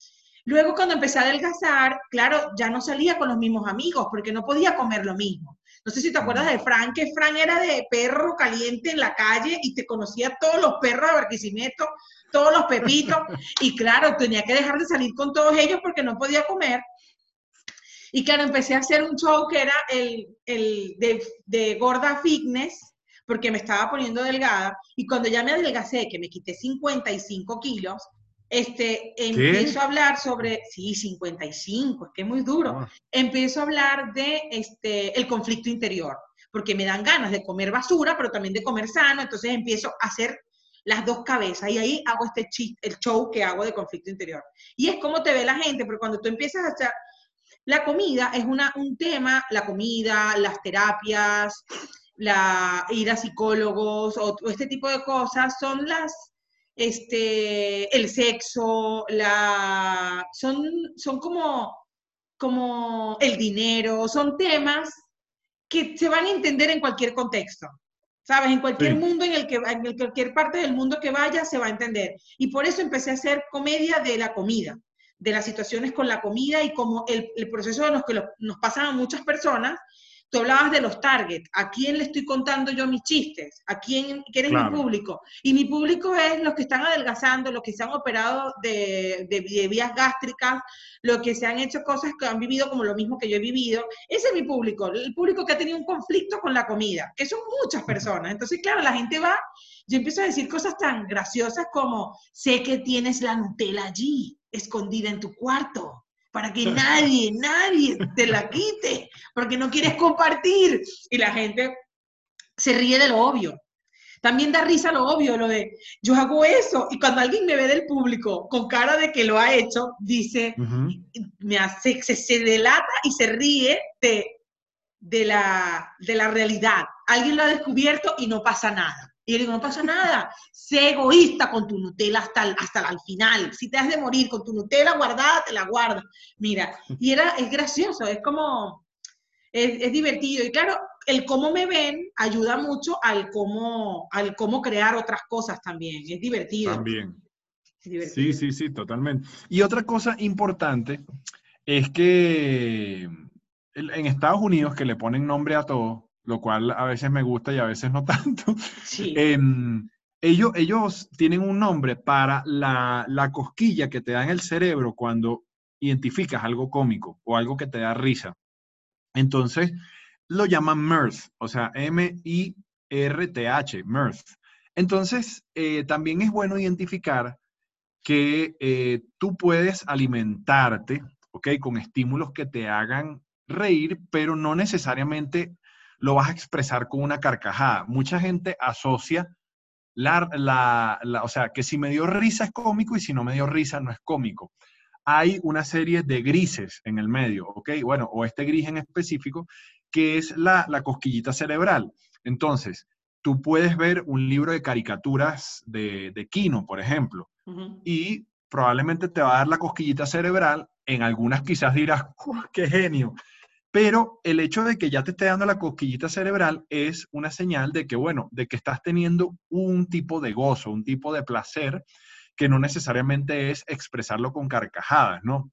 Luego, cuando empecé a adelgazar, claro, ya no salía con los mismos amigos, porque no podía comer lo mismo. No sé si te acuerdas de Fran, que Fran era de perro caliente en la calle y te conocía todos los perros de Barquisimeto, todos los pepitos. *laughs* Y claro, tenía que dejar de salir con todos ellos porque no podía comer. Y claro, empecé a hacer un show que era el, el de, de gorda fitness, porque me estaba poniendo delgada. Y cuando ya me adelgacé, que me quité 55 kilos, este, empiezo a hablar sobre, sí, 55, es que es muy duro. Ah. Empiezo a hablar de este, el conflicto interior, porque me dan ganas de comer basura, pero también de comer sano, entonces empiezo a hacer las dos cabezas y ahí hago este el show que hago de conflicto interior. Y es como te ve la gente, porque cuando tú empiezas a hacer, la comida es una, un tema, la comida, las terapias, la ir a psicólogos o este tipo de cosas son las este, el sexo, la, son, son como, como el dinero, son temas que se van a entender en cualquier contexto. ¿Sabes? En cualquier mundo, en el que, en cualquier parte del mundo que vaya, se va a entender. Y por eso empecé a hacer comedia de la comida, de las situaciones con la comida y como el, el proceso de los que nos pasan a muchas personas Tú hablabas de los targets, ¿a quién le estoy contando yo mis chistes? ¿A quién, quién es mi público? Y mi público es los que están adelgazando, los que se han operado de, de, vías gástricas, los que se han hecho cosas que han vivido como lo mismo que yo he vivido. Ese es mi público, el público que ha tenido un conflicto con la comida, que son muchas personas. Entonces, claro, la gente va, yo empiezo a decir cosas tan graciosas como, sé que tienes la Nutella allí, escondida en tu cuarto para que nadie, nadie te la quite, porque no quieres compartir. Y la gente se ríe de lo obvio. También da risa lo obvio, lo de yo hago eso. Y cuando alguien me ve del público con cara de que lo ha hecho, dice, me hace, se, se, delata y se ríe de, de, la, de la realidad. Alguien lo ha descubierto y no pasa nada. Y yo digo, no pasa nada, sé egoísta con tu Nutella hasta, hasta el final. Si te has de morir con tu Nutella guardada, te la guardo. Mira, y era, es gracioso, es como, es, divertido. Y claro, el cómo me ven ayuda mucho al cómo, al cómo crear otras cosas también. Es divertido. También. Sí, sí, sí, totalmente. Y otra cosa importante es que en Estados Unidos, que le ponen nombre a todo, lo cual a veces me gusta y a veces no *laughs* tanto. Em, ellos, ellos tienen un nombre para la, la cosquilla que te da en el cerebro cuando identificas algo cómico o algo que te da risa. Entonces, lo llaman mirth, o sea, M-I-R-T-H, mirth. Entonces, eh, también es bueno identificar que eh, tú puedes alimentarte, ¿ok? Con estímulos que te hagan reír, pero no necesariamente lo vas a expresar con una carcajada. Mucha gente asocia la, la, o sea, que si me dio risa es cómico y si no me dio risa no es cómico. Hay una serie de grises en el medio, ¿ok? Bueno, o este gris en específico, que es la, la cosquillita cerebral. Entonces, tú puedes ver un libro de caricaturas de, de Kino, por ejemplo, y probablemente te va a dar la cosquillita cerebral. En algunas quizás dirás, ¡qué genio! Pero el hecho de que ya te esté dando la cosquillita cerebral es una señal de que, bueno, de que estás teniendo un tipo de gozo, un tipo de placer que no necesariamente es expresarlo con carcajadas, ¿no?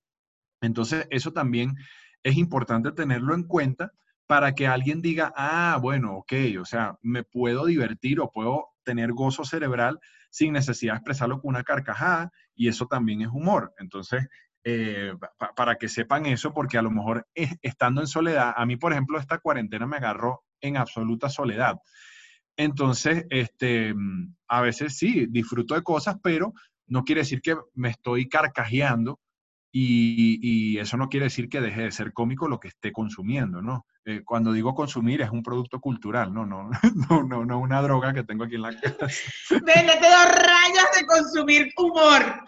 Entonces, eso también es importante tenerlo en cuenta para que alguien diga, ah, bueno, ok, o sea, me puedo divertir o puedo tener gozo cerebral sin necesidad de expresarlo con una carcajada y eso también es humor. Entonces, eh, para que sepan eso, porque a lo mejor estando en soledad, a mí, por ejemplo, esta cuarentena me agarró en absoluta soledad. Entonces, este, a veces sí, disfruto de cosas, pero no quiere decir que me estoy carcajeando y, eso no quiere decir que deje de ser cómico lo que esté consumiendo, ¿no? Eh, cuando digo consumir es un producto cultural, ¿no? No, *laughs* no, no, no una droga que tengo aquí en la *laughs* casa. Vende, te dos rayas de consumir humor.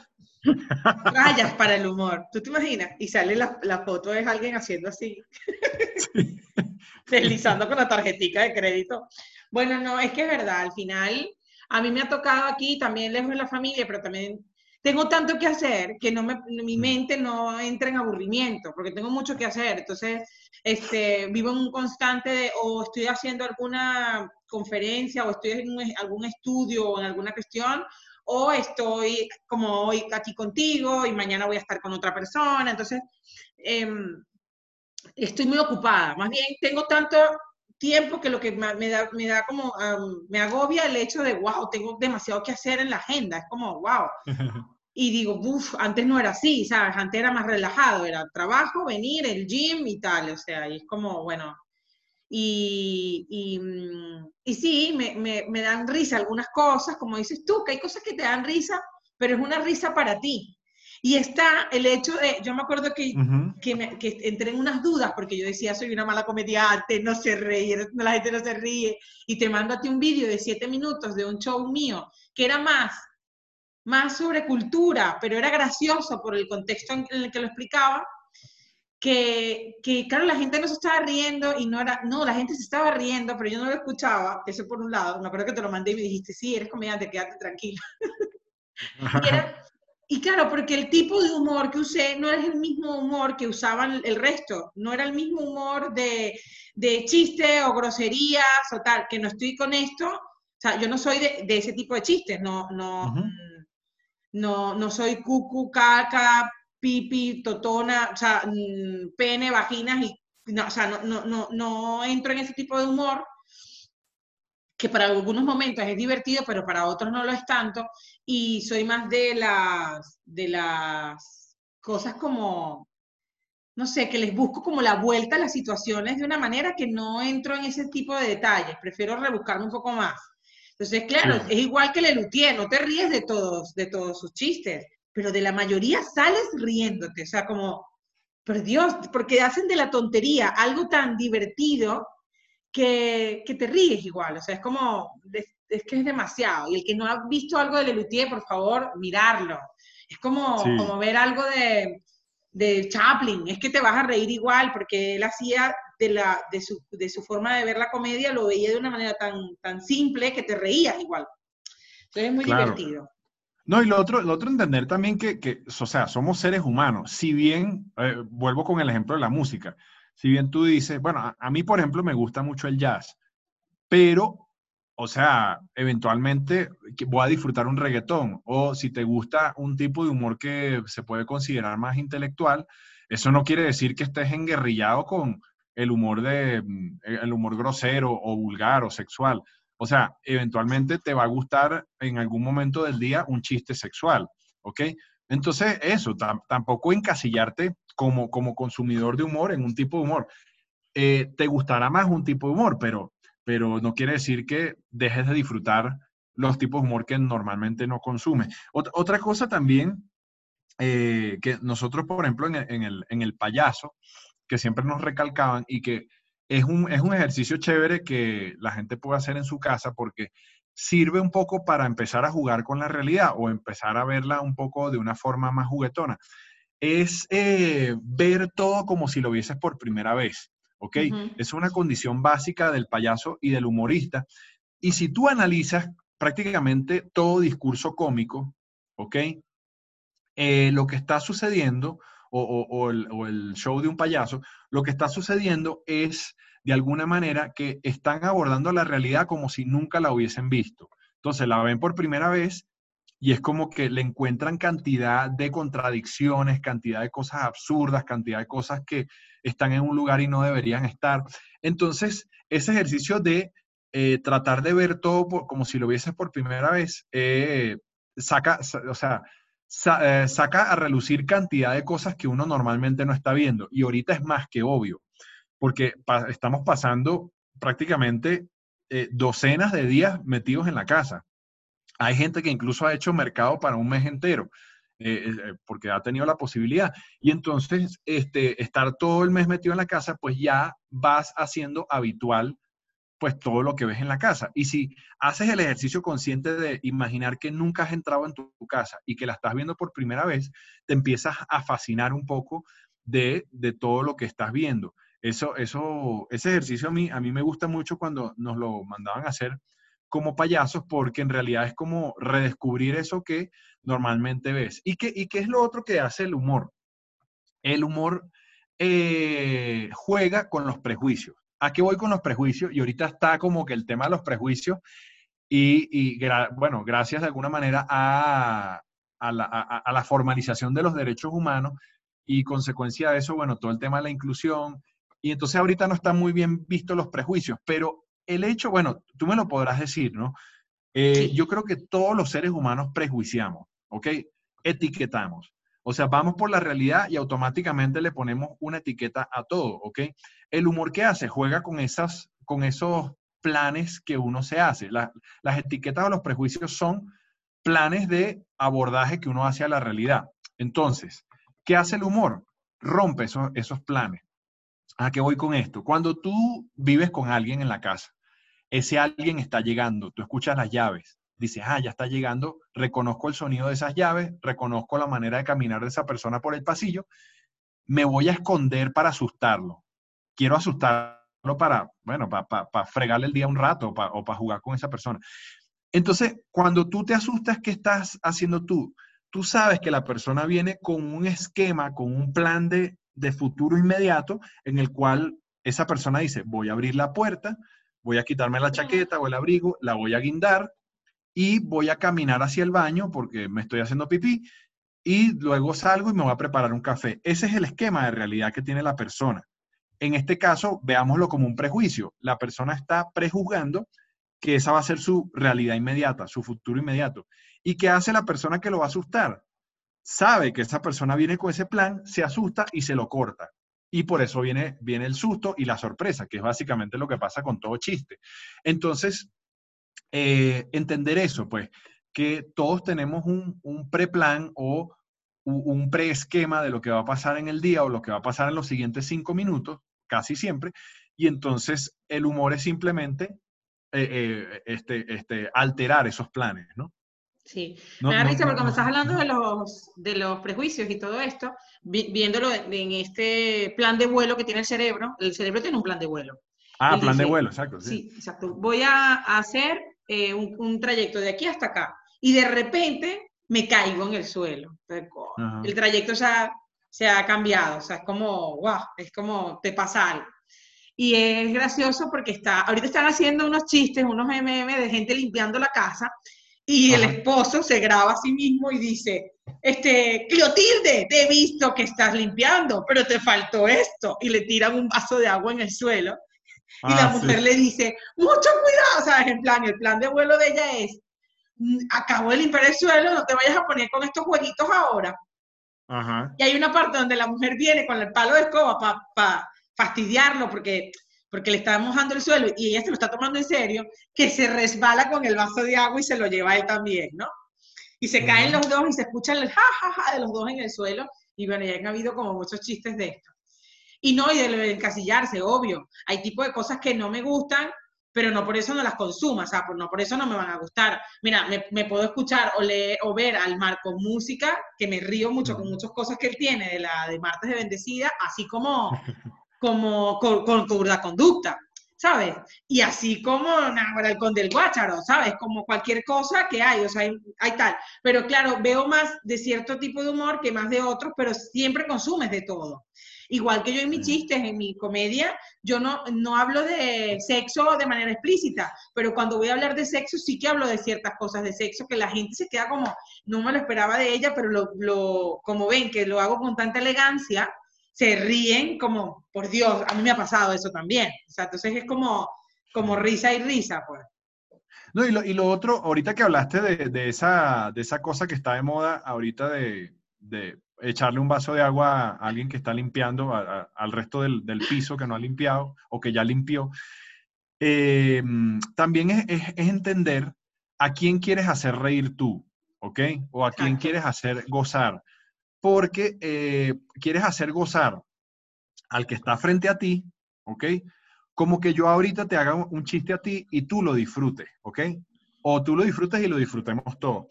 Rayas para el humor. ¿Tú te imaginas? Y sale la, la foto de alguien haciendo así. Deslizando con la tarjetita de crédito. Bueno, no, es que es verdad, al final a mí me ha tocado aquí también lejos de la familia, pero también tengo tanto que hacer que no me, mi mm. mente no entra en aburrimiento, porque tengo mucho que hacer. Entonces, este, vivo en un constante de, o estoy haciendo alguna conferencia, o estoy en algún estudio o en alguna cuestión, o estoy como hoy aquí contigo y mañana voy a estar con otra persona. Entonces, em, estoy muy ocupada. Más bien, tengo tanto tiempo que lo que me da, me da como, me agobia el hecho de, wow, tengo demasiado que hacer en la agenda. Es como, wow. *laughs* Y digo, uff, antes no era así, ¿sabes? Antes era más relajado, era trabajo, venir, el gym y tal, o sea, y es como, bueno, y, y, mm, y sí, me, me, me, dan risa algunas cosas, como dices tú, que hay cosas que te dan risa, pero es una risa para ti. Y está el hecho de, yo me acuerdo que, que, me, que, entré en unas dudas porque yo decía, soy una mala comediante, no sé reír, la gente no se ríe, y te mando a ti un vídeo de siete minutos de un show mío, que era más más sobre cultura, pero era gracioso por el contexto en el que lo explicaba, que, que, claro, la gente no se estaba riendo y no era, no, la gente se estaba riendo, pero yo no lo escuchaba, eso por un lado, me acuerdo que te lo mandé y me dijiste, sí, eres comediante, quédate tranquilo. y, claro, porque el tipo de humor que usé no es el mismo humor que usaban el resto, no era el mismo humor de, de chiste o groserías o tal, que no estoy con esto, o sea, yo no soy de, de ese tipo de chistes, no, no, no, no soy cucu, caca, pipi, totona, o sea, mm, pene, vaginas, y, no, o sea, no, no, no, no entro en ese tipo de humor que para algunos momentos es divertido, pero para otros no lo es tanto, y soy más de las, de las cosas como, no sé, que les busco como la vuelta a las situaciones de una manera que no entro en ese tipo de detalles, prefiero rebuscarme un poco más. Entonces, claro, es igual que Lelutier, no te ríes de todos, de todos sus chistes, pero de la mayoría sales riéndote, o sea, como, por Dios, porque hacen de la tontería algo tan divertido que, que te ríes igual, o sea, es como, es, que es demasiado. Y el que no ha visto algo de Lelutier, por favor, mirarlo. Es como, como ver algo de, de Chaplin, es que te vas a reír igual, porque él hacía de, la, de, su, de su forma de ver la comedia, lo veía de una manera tan, tan simple que te reías igual. Entonces es muy divertido. No, y lo otro, lo otro entender también que, que, o sea, somos seres humanos. Si bien, eh, vuelvo con el ejemplo de la música, si bien tú dices, bueno, a, mí, por ejemplo, me gusta mucho el jazz, pero, o sea, eventualmente voy a disfrutar un reggaetón, o si te gusta un tipo de humor que se puede considerar más intelectual, eso no quiere decir que estés enguerrillado con, el humor de mm, el humor grosero o vulgar o sexual. O sea, eventualmente te va a gustar en algún momento del día un chiste sexual, ¿ok? Entonces, eso, tampoco encasillarte como, como consumidor de humor en un tipo de humor. Eh, te gustará más un tipo de humor, pero, pero no quiere decir que dejes de disfrutar los tipos de humor que normalmente no consumes. otra cosa también eh, que nosotros, por ejemplo, en el, en, el, payaso, que siempre nos recalcaban y que es un, es un ejercicio chévere que la gente puede hacer en su casa porque sirve un poco para empezar a jugar con la realidad o empezar a verla un poco de una forma más juguetona. Es eh, ver todo como si lo vieses por primera vez, ¿ok? Es una condición básica del payaso y del humorista. Y si tú analizas prácticamente todo discurso cómico, ¿ok? Eh, lo que está sucediendo, o, el, show de un payaso, lo que está sucediendo es, de alguna manera, que están abordando la realidad como si nunca la hubiesen visto. Entonces la ven por primera vez y es como que le encuentran cantidad de contradicciones, cantidad de cosas absurdas, cantidad de cosas que están en un lugar y no deberían estar. Entonces, ese ejercicio de eh, tratar de ver todo como si lo vieses por primera vez, eh, saca, o sea, eh, saca a relucir cantidad de cosas que uno normalmente no está viendo. Y ahorita es más que obvio, porque estamos pasando prácticamente eh, docenas de días metidos en la casa. Hay gente que incluso ha hecho mercado para un mes entero. Eh, porque ha tenido la posibilidad. Y entonces, este, estar todo el mes metido en la casa, pues ya vas haciendo habitual pues todo lo que ves en la casa. Y si haces el ejercicio consciente de imaginar que nunca has entrado en tu, casa y que la estás viendo por primera vez, te empiezas a fascinar un poco de, todo lo que estás viendo. Eso, eso, ese ejercicio a mí, a mí me gusta mucho cuando nos lo mandaban a hacer como payasos, porque en realidad es como redescubrir eso que normalmente ves. ¿Y qué, y qué es lo otro que hace el humor? El humor eh, juega con los prejuicios. ¿A qué voy con los prejuicios? Y ahorita está como que el tema de los prejuicios y, bueno, gracias de alguna manera a, la, formalización de los derechos humanos y consecuencia de eso, bueno, todo el tema de la inclusión. Y entonces ahorita no están muy bien vistos los prejuicios, pero el hecho, bueno, tú me lo podrás decir, ¿no? Eh, yo creo que todos los seres humanos prejuiciamos, ¿ok? Etiquetamos. O sea, vamos por la realidad y automáticamente le ponemos una etiqueta a todo, ¿ok? El humor que hace juega con, esas, con esos planes que uno se hace. las etiquetas o los prejuicios son planes de abordaje que uno hace a la realidad. Entonces, ¿qué hace el humor? Rompe esos, esos planes. ¿A qué voy con esto? Cuando tú vives con alguien en la casa, ese alguien está llegando, tú escuchas las llaves, dices, ah, ya está llegando, reconozco el sonido de esas llaves, reconozco la manera de caminar de esa persona por el pasillo, me voy a esconder para asustarlo. Quiero asustarlo para, bueno, para, fregarle el día un rato o para jugar con esa persona. Entonces, cuando tú te asustas, ¿qué estás haciendo tú? Tú sabes que la persona viene con un esquema, con un plan de, de futuro inmediato en el cual esa persona dice, voy a abrir la puerta, voy a quitarme la chaqueta o el abrigo, la voy a guindar, y voy a caminar hacia el baño porque me estoy haciendo pipí y luego salgo y me voy a preparar un café. Ese es el esquema de realidad que tiene la persona. En este caso, veámoslo como un prejuicio. La persona está prejuzgando que esa va a ser su realidad inmediata, su futuro inmediato. ¿Y qué hace la persona que lo va a asustar? Sabe que esa persona viene con ese plan, se asusta y se lo corta. Y por eso viene, viene el susto y la sorpresa, que es básicamente lo que pasa con todo chiste. Entonces, eh, entender eso, pues, que todos tenemos un, un preplan o un preesquema de lo que va a pasar en el día o lo que va a pasar en los siguientes cinco minutos, casi siempre, y entonces el humor es simplemente eh, eh, este, este, alterar esos planes, ¿no? Sí, me da risa porque cuando estás hablando de los, de los prejuicios y todo esto, viéndolo en este plan de vuelo que tiene el cerebro, el cerebro tiene un plan de vuelo. Ah, plan de vuelo, exacto. Sí. sí, exacto. Voy a hacer eh, un, trayecto de aquí hasta acá y de repente me caigo en el suelo. el trayecto ya se ha cambiado, o sea, es como, wow, es como te pasa algo. Y es gracioso porque está, ahorita están haciendo unos chistes, unos MM de gente limpiando la casa y el esposo se graba a sí mismo y dice, este, Clotilde, te he visto que estás limpiando, pero te faltó esto. Y le tiran un vaso de agua en el suelo. Y la Ah, mujer sí. le dice, mucho cuidado, ¿sabes? En plan, el plan de vuelo de ella es, "Mm, acabo de limpiar el suelo, no te vayas a poner con estos jueguitos ahora. Ajá. Y hay una parte donde la mujer viene con el palo de escoba para fastidiarlo porque, porque le está mojando el suelo y ella se lo está tomando en serio, que se resbala con el vaso de agua y se lo lleva a él también, ¿no? Y se caen los dos y se escucha el ja, ja, ja de los dos en el suelo. Y bueno, ya han habido como muchos chistes de esto. Y no, y de encasillarse, obvio. Hay tipo de cosas que no me gustan, pero no por eso no las consuma, o sea, no por eso no me van a gustar. Mira, me, me puedo escuchar o leer o ver al Marco Música, que me río mucho con muchas cosas que él tiene, de la de Martes de Bendecida, así como *laughs* como con, con, con la conducta, ¿sabes? Y así como nah, el con del guácharo, ¿sabes? Como cualquier cosa que hay, o sea, hay, hay tal. Pero claro, veo más de cierto tipo de humor que más de otros, pero siempre consumes de todo. Igual que yo en mis chistes, en mi comedia, yo no, no hablo de sexo de manera explícita, pero cuando voy a hablar de sexo sí que hablo de ciertas cosas de sexo que la gente se queda como, no me lo esperaba de ella, pero lo, lo, como ven que lo hago con tanta elegancia, se ríen como, por Dios, a mí me ha pasado eso también. O sea, entonces es como, como risa y risa, pues. No, y lo, y lo otro, ahorita que hablaste de, de esa, de esa cosa que está de moda ahorita de, de echarle un vaso de agua a alguien que está limpiando, a- a- al resto del, del piso que no ha limpiado o que ya limpió, eh, también es, es- es entender a quién quieres hacer reír tú, ¿ok? O a quién quieres hacer gozar. Porque eh, quieres hacer gozar al que está frente a ti, ¿ok? Como que yo ahorita te haga un, chiste a ti y tú lo disfrutes, ¿ok? O tú lo disfrutes y lo disfrutemos todos.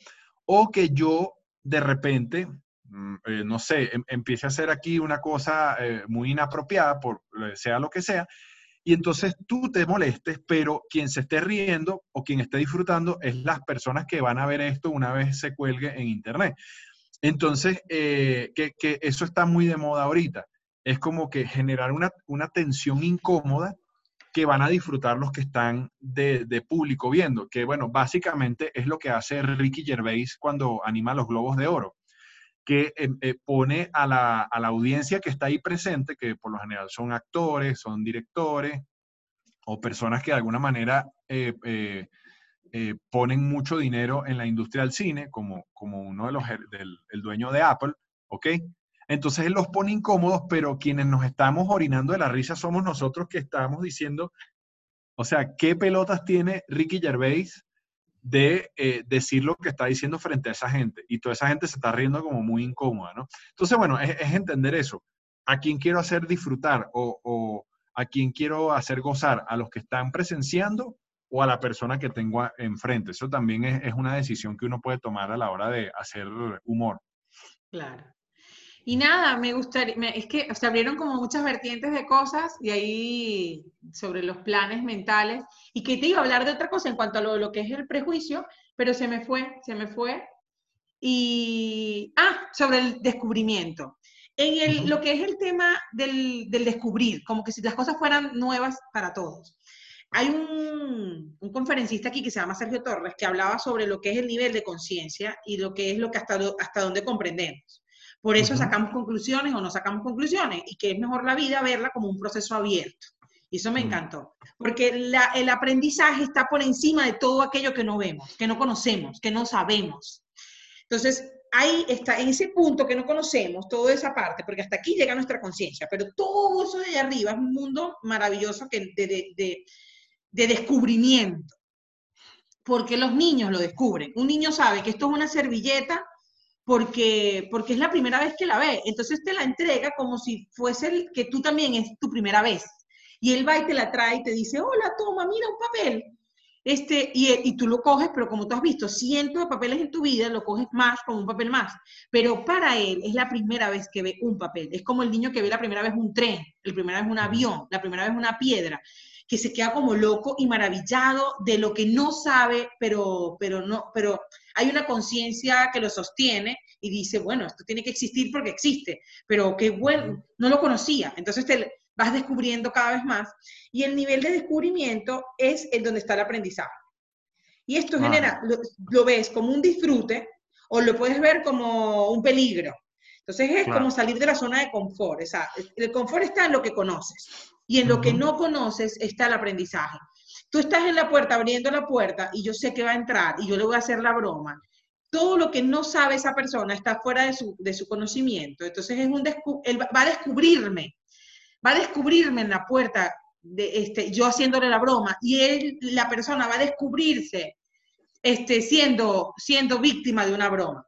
O que yo de repente, eh, no sé, em- empiece a hacer aquí una cosa eh, muy inapropiada, por eh, sea lo que sea, y entonces tú te molestes, pero quien se esté riendo o quien esté disfrutando es las personas que van a ver esto una vez se cuelgue en internet. Entonces, que, que eso está muy de moda ahorita. Es como que generar una, una tensión incómoda que van a disfrutar los que están de, de público viendo, que bueno, básicamente es lo que hace Ricky Gervais cuando anima los Globos de Oro, que eh, eh, pone a la, a la audiencia que está ahí presente, que por lo general son actores, son directores o personas que de alguna manera eh, eh, eh, ponen mucho dinero en la industria del cine, como, como uno de los her- del el dueño de Apple, ¿ok? Entonces los pone incómodos, pero quienes nos estamos orinando de la risa somos nosotros que estamos diciendo, o sea, ¿qué pelotas tiene Ricky Gervais de eh, decir lo que está diciendo frente a esa gente? Y toda esa gente se está riendo como muy incómoda, ¿no? Entonces, bueno, es, entender eso. ¿A quién quiero hacer disfrutar o, a quién quiero hacer gozar? ¿A los que están presenciando o a la persona que tengo enfrente? Eso también es una decisión que uno puede tomar a la hora de hacer humor. Claro. Y nada, me gustaría, me- es que se abrieron como muchas vertientes de cosas y ahí sobre los planes mentales y que te iba a hablar de otra cosa en cuanto a lo, lo que es el prejuicio, pero se me fue, se me fue. Y, ah, sobre el descubrimiento. En el, lo que es el tema del, del descubrir, como que si las cosas fueran nuevas para todos. Hay un, un conferencista aquí que se llama Sergio Torres que hablaba sobre lo que es el nivel de conciencia y lo que es lo que hasta, hasta dónde comprendemos. Por eso sacamos conclusiones o no sacamos conclusiones y que es mejor la vida verla como un proceso abierto. Y eso me Mm. encantó, porque la- el aprendizaje está por encima de todo aquello que no vemos, que no conocemos, que no sabemos. Entonces, ahí está, en ese punto que no conocemos, toda esa parte, porque hasta aquí llega nuestra conciencia, pero todo eso de allá arriba es un mundo maravilloso que de, de- de- de descubrimiento. Porque los niños lo descubren. Un niño sabe que esto es una servilleta porque, porque es la primera vez que la ve. Entonces te la entrega como si fuese el, que tú también es tu primera vez. Y él va y te la trae y te dice, hola, toma, mira un papel. Este, y, y tú lo coges, pero como tú has visto cientos de papeles en tu vida, lo coges más como un papel más. Pero para él es la primera vez que ve un papel. Es como el niño que ve la primera vez un tren, la primera vez un avión, la primera vez una piedra, que se queda como loco y maravillado de lo que no sabe, pero, pero, no, pero hay una conciencia que lo sostiene y dice, bueno, esto tiene que existir porque existe, pero qué bueno, no lo conocía. Entonces te vas descubriendo cada vez más y el nivel de descubrimiento es el donde está el aprendizaje. Y esto genera, lo, lo ves como un disfrute o lo puedes ver como un peligro. Entonces es como salir de la zona de confort. O sea, el confort está en lo que conoces y en lo que no conoces está el aprendizaje. Tú estás en la puerta abriendo la puerta y yo sé que va a entrar y yo le voy a hacer la broma. Todo lo que no sabe esa persona está fuera de su, de su conocimiento. Entonces es un él va a descubrirme, va a descubrirme en la puerta de este, yo haciéndole la broma y él, la persona va a descubrirse este, siendo, siendo víctima de una broma.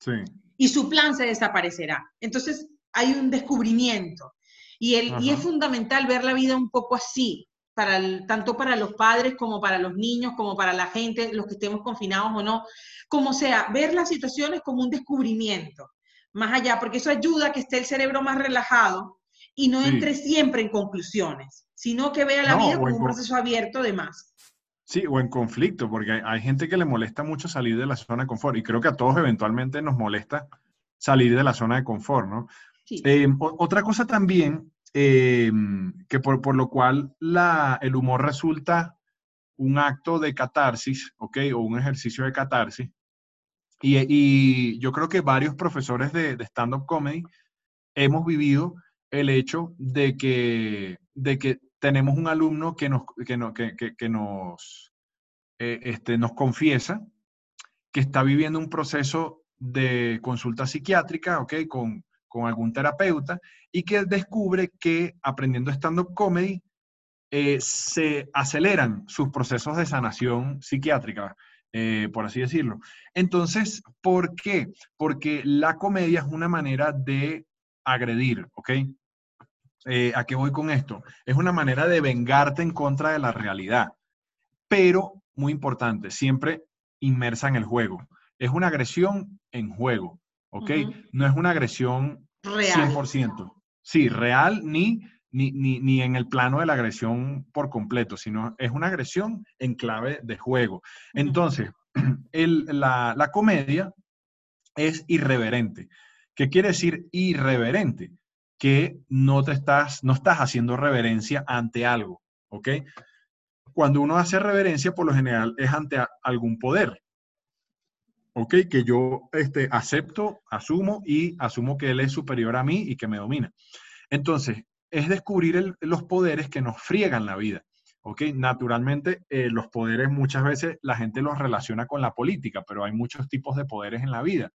Sí y su plan se desaparecerá. Entonces hay un descubrimiento y, el, y es fundamental ver la vida un poco así, para tanto para los padres como para los niños, como para la gente, los que estemos confinados o no, como sea, ver las situaciones como un descubrimiento, más allá, porque eso ayuda a que esté el cerebro más relajado y no entre siempre en conclusiones, sino que vea la vida como un proceso abierto de más. Sí, o en conflicto, porque hay, gente que le molesta mucho salir de la zona de confort y creo que a todos eventualmente nos molesta salir de la zona de confort, ¿no? Eh, otra cosa también, eh, que por, lo cual la, el humor resulta un acto de catarsis, ¿ok? O un ejercicio de catarsis. Y, yo creo que varios profesores de, de stand-up comedy hemos vivido el hecho de que, de que tenemos un alumno que nos, que, nos, eh, este, nos confiesa que está viviendo un proceso de consulta psiquiátrica, ¿ok? Con, algún terapeuta y que descubre que aprendiendo stand-up comedy eh, se aceleran sus procesos de sanación psiquiátrica, eh, por así decirlo. Entonces, ¿por qué? Porque la comedia es una manera de agredir, ¿ok? Eh, ¿A qué voy con esto? Es una manera de vengarte en contra de la realidad, pero, muy importante, siempre inmersa en el juego. Es una agresión en juego, ¿ok? No es una agresión real. 100%. Sí, real ni, ni, ni, en el plano de la agresión por completo, sino es una agresión en clave de juego. Entonces, *clears throat* la, la comedia es irreverente. ¿Qué quiere decir irreverente? que no te estás, no estás haciendo reverencia ante algo, ¿ok? Cuando uno hace reverencia, por lo general, es ante algún poder, ¿ok? Que yo este, acepto, asumo y asumo que él es superior a mí y que me domina. Entonces, es descubrir los poderes que nos friegan la vida. ¿ok? Naturalmente, eh, los poderes muchas veces la gente los relaciona con la política, pero hay muchos tipos de poderes en la vida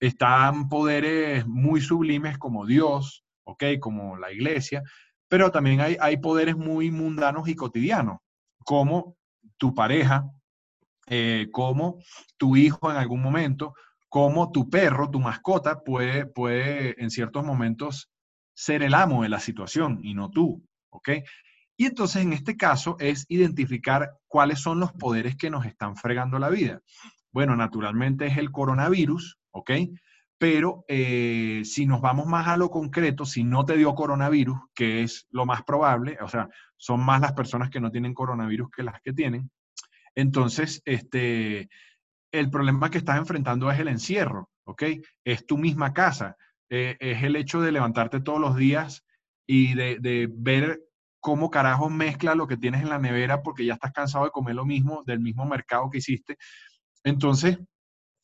están poderes muy sublimes como Dios, ¿ok? Como la iglesia, pero también hay, hay poderes muy mundanos y cotidianos, como tu pareja, eh, como tu hijo en algún momento, como tu perro, tu mascota, puede, puede en ciertos momentos ser el amo de la situación y no tú, ¿ok? Y entonces en este caso es identificar cuáles son los poderes que nos están fregando la vida. Bueno, naturalmente es el coronavirus, ¿ok? Pero eh, si nos vamos más a lo concreto, si no te dio coronavirus, que es lo más probable, o sea, son más las personas que no tienen coronavirus que las que tienen, entonces, este, el problema que estás enfrentando es el encierro, ¿ok? Es tu misma casa, eh, es el hecho de levantarte todos los días y de, de ver cómo carajo mezcla lo que tienes en la nevera porque ya estás cansado de comer lo mismo del mismo mercado que hiciste. Entonces,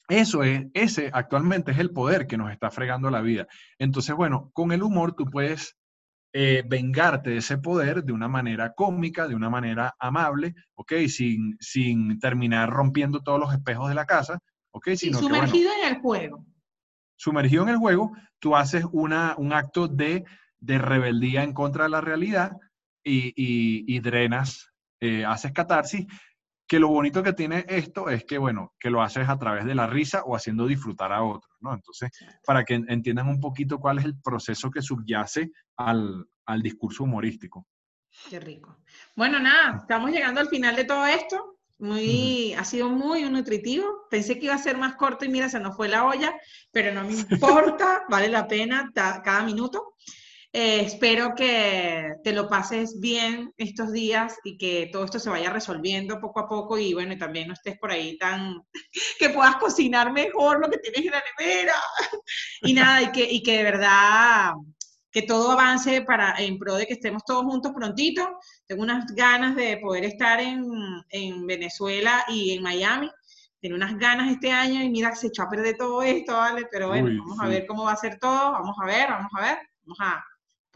eso es, ese actualmente es el poder que nos está fregando la vida. Entonces, bueno, con el humor tú puedes eh, vengarte de ese poder de una manera cómica, de una manera amable, ¿ok? Sin, sin terminar rompiendo todos los espejos de la casa, ¿ok? Sino sumergido en el juego. Sumergido en el juego, tú haces una, un acto de, de, rebeldía en contra de la realidad y, y, drenas, eh, haces catarsis que lo bonito que tiene esto es que, bueno, que lo haces a través de la risa o haciendo disfrutar a otros, ¿no? Entonces, para que entiendan un poquito cuál es el proceso que subyace al, discurso humorístico. Qué rico. Bueno, nada, estamos llegando al final de todo esto. Muy, Ha sido muy nutritivo. Pensé que iba a ser más corto y mira, se nos fue la olla, pero no me importa, *laughs* vale la pena cada minuto. Eh, espero que te lo pases bien estos días y que todo esto se vaya resolviendo poco a poco y bueno, también no estés por ahí tan, *laughs* que puedas cocinar mejor lo que tienes en la nevera. *laughs* Y nada, y que, y que de verdad que todo avance para, en pro de que estemos todos juntos prontito. Tengo unas ganas de poder estar en, en Venezuela y en Miami. Tiene unas ganas este año y mira, se echó a perder todo esto, ¿vale? Pero bueno, vamos a ver cómo va a ser todo, vamos a ver, vamos a ver, vamos a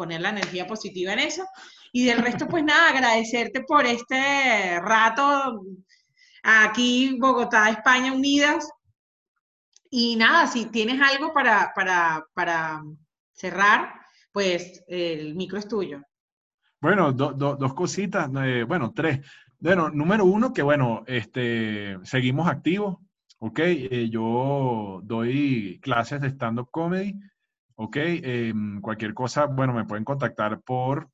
poner la energía positiva en eso. Y del resto, pues nada, agradecerte por este rato aquí, Bogotá, España unidas. Y nada, si tienes algo para, para, para cerrar, pues el micro es tuyo. Bueno, dos cositas, eh, bueno, tres. Bueno, número uno, que bueno, este, seguimos activos, ¿ok? Eh, yo doy clases de stand-up comedy, ¿ok? Em, cualquier cosa, bueno, me pueden contactar por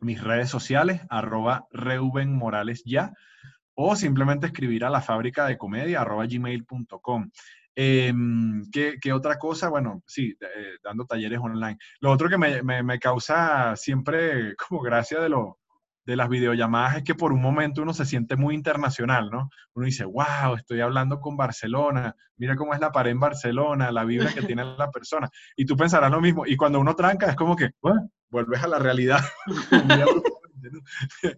mis redes sociales, arroba Reuben Morales ya, o simplemente escribir a la fábrica de comedia, arroba gmail.com. Em, ¿qué, otra cosa? Bueno, sí, eh, dando talleres online. Lo otro que me, me, causa siempre como gracia de, lo, de las videollamadas es que por un momento uno se siente muy internacional, ¿no? Uno dice, wow, estoy hablando con Barcelona, mira cómo es la pared en Barcelona, la vibra que tiene la persona. Y tú pensarás lo mismo. Y cuando uno tranca es como que, vuelves a la realidad. *laughs*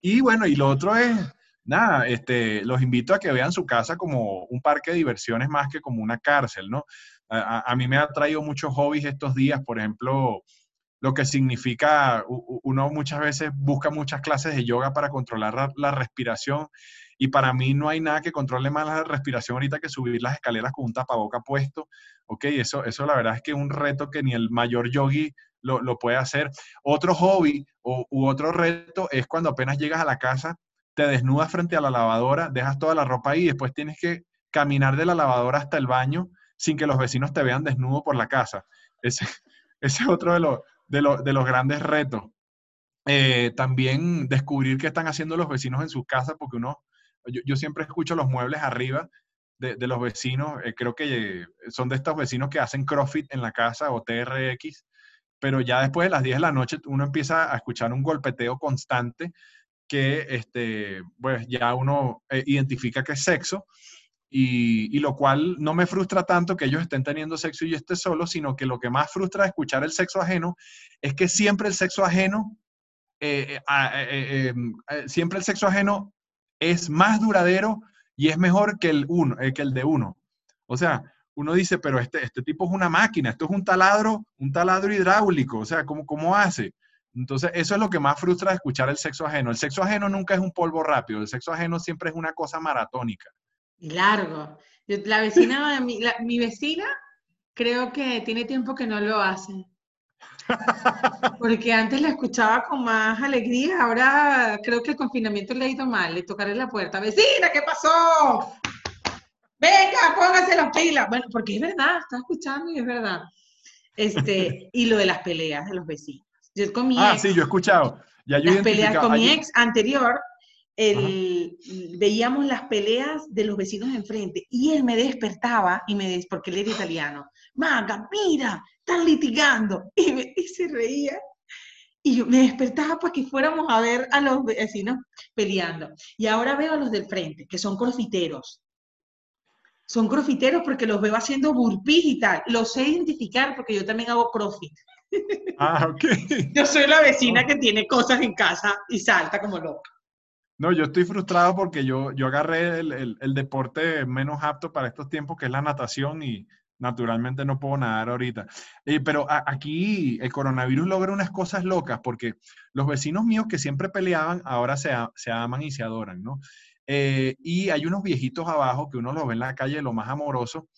y bueno, y lo otro es nada, este, los invito a que vean su casa como un parque de diversiones más que como una cárcel, ¿no? A, mí me ha traído muchos hobbies estos días, por ejemplo, lo que significa, uno muchas veces busca muchas clases de yoga para controlar la, respiración y para mí no hay nada que controle más la respiración ahorita que subir las escaleras con un tapaboca puesto, ¿ok? Eso, eso la verdad es que es un reto que ni el mayor yogi lo, puede hacer. Otro hobby o, u otro reto es cuando apenas llegas a la casa te desnudas frente a la lavadora, dejas toda la ropa ahí y después tienes que caminar de la lavadora hasta el baño sin que los vecinos te vean desnudo por la casa. Ese, *laughs* ese es otro de, los de, los grandes retos. Eh, también descubrir qué están haciendo los vecinos en sus casas, porque uno, yo, siempre escucho los muebles arriba de, los vecinos, eh, creo que son de estos vecinos que hacen CrossFit en la casa o TRX, pero ya después de las 10 de la noche uno empieza a escuchar un golpeteo constante que este, pues ya uno eh, identifica que es sexo y, lo cual no me frustra tanto que ellos estén teniendo sexo y yo esté solo, sino que lo que más frustra de escuchar el sexo ajeno es que siempre el sexo ajeno, eh, eh, em, siempre el sexo ajeno es más duradero y es mejor que el, uno, que el de uno. O sea, uno dice, pero este, este tipo es una máquina, esto es un taladro, un taladro hidráulico, o sea, ¿cómo, cómo hace? Entonces, eso es lo que más frustra de escuchar el sexo ajeno. El sexo ajeno nunca es un polvo rápido, el sexo ajeno siempre es una cosa maratónica. Y largo. La vecina, mi, mi vecina, creo que tiene tiempo que no lo hace. Porque antes la escuchaba con más alegría, ahora creo que el confinamiento le ha ido mal, le tocaré la puerta. Vecina, ¿qué pasó? Venga, póngase las pilas. Bueno, porque es verdad, está escuchando y es verdad. Este, y lo de las peleas de los vecinos ah, sí, yo he escuchado. Ya las peleas con mi ex anterior, veíamos las peleas de los vecinos de enfrente y él me despertaba y me decía, porque él era italiano, Maga, mira, están litigando. Y, se reía. Y yo me despertaba para que fuéramos a ver a los vecinos peleando. Y ahora veo a los del frente, que son crofiteros. Son crofiteros porque los veo haciendo burpees y tal. Los sé identificar porque yo también hago crossfit. Ah, ok. *laughs* Yo soy la vecina que tiene cosas en casa y salta como loca. No, yo estoy frustrado porque yo, yo agarré el, deporte menos apto para estos tiempos, que es la natación, y naturalmente no puedo nadar ahorita. Eh, pero aquí el coronavirus logra unas cosas locas, porque los vecinos míos que siempre peleaban, ahora se, se aman y se adoran, ¿no? Eh, y hay unos viejitos abajo que uno los ve en la calle, lo más amoroso,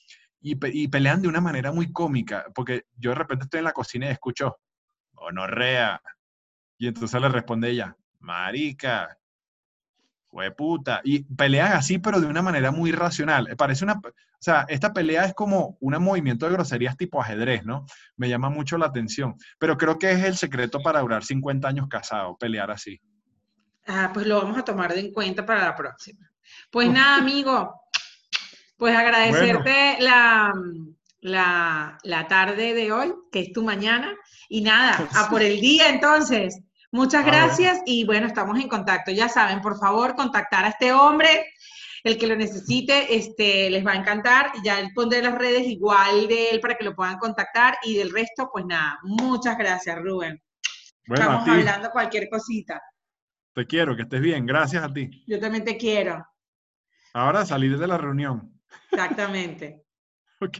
y, pelean de una manera muy cómica, porque yo de repente estoy en la cocina y escucho, honorrea, y entonces le responde ella, marica, puta, y pelean así, pero de una manera muy racional. Parece una, o sea, esta pelea es como un movimiento de groserías tipo ajedrez, ¿no? Me llama mucho la atención, pero creo que es el secreto para durar 50 años casado, pelear así. Ah, pues lo vamos a tomar en cuenta para la próxima. Pues nada, amigo, pues agradecerte la, la, tarde de hoy, que es tu mañana. Y nada, a por el día entonces. Muchas gracias y bueno, estamos en contacto. Ya saben, por favor, contactar a este hombre. El que lo necesite, este, les va a encantar. Ya él pondré las redes igual de él para que lo puedan contactar. Y del resto, pues nada, muchas gracias, Rubén. Estamos hablando cualquier cosita. Te quiero, que estés bien. Gracias a ti. Yo también te quiero. Ahora salir de la reunión. Exactamente. *laughs* Ok,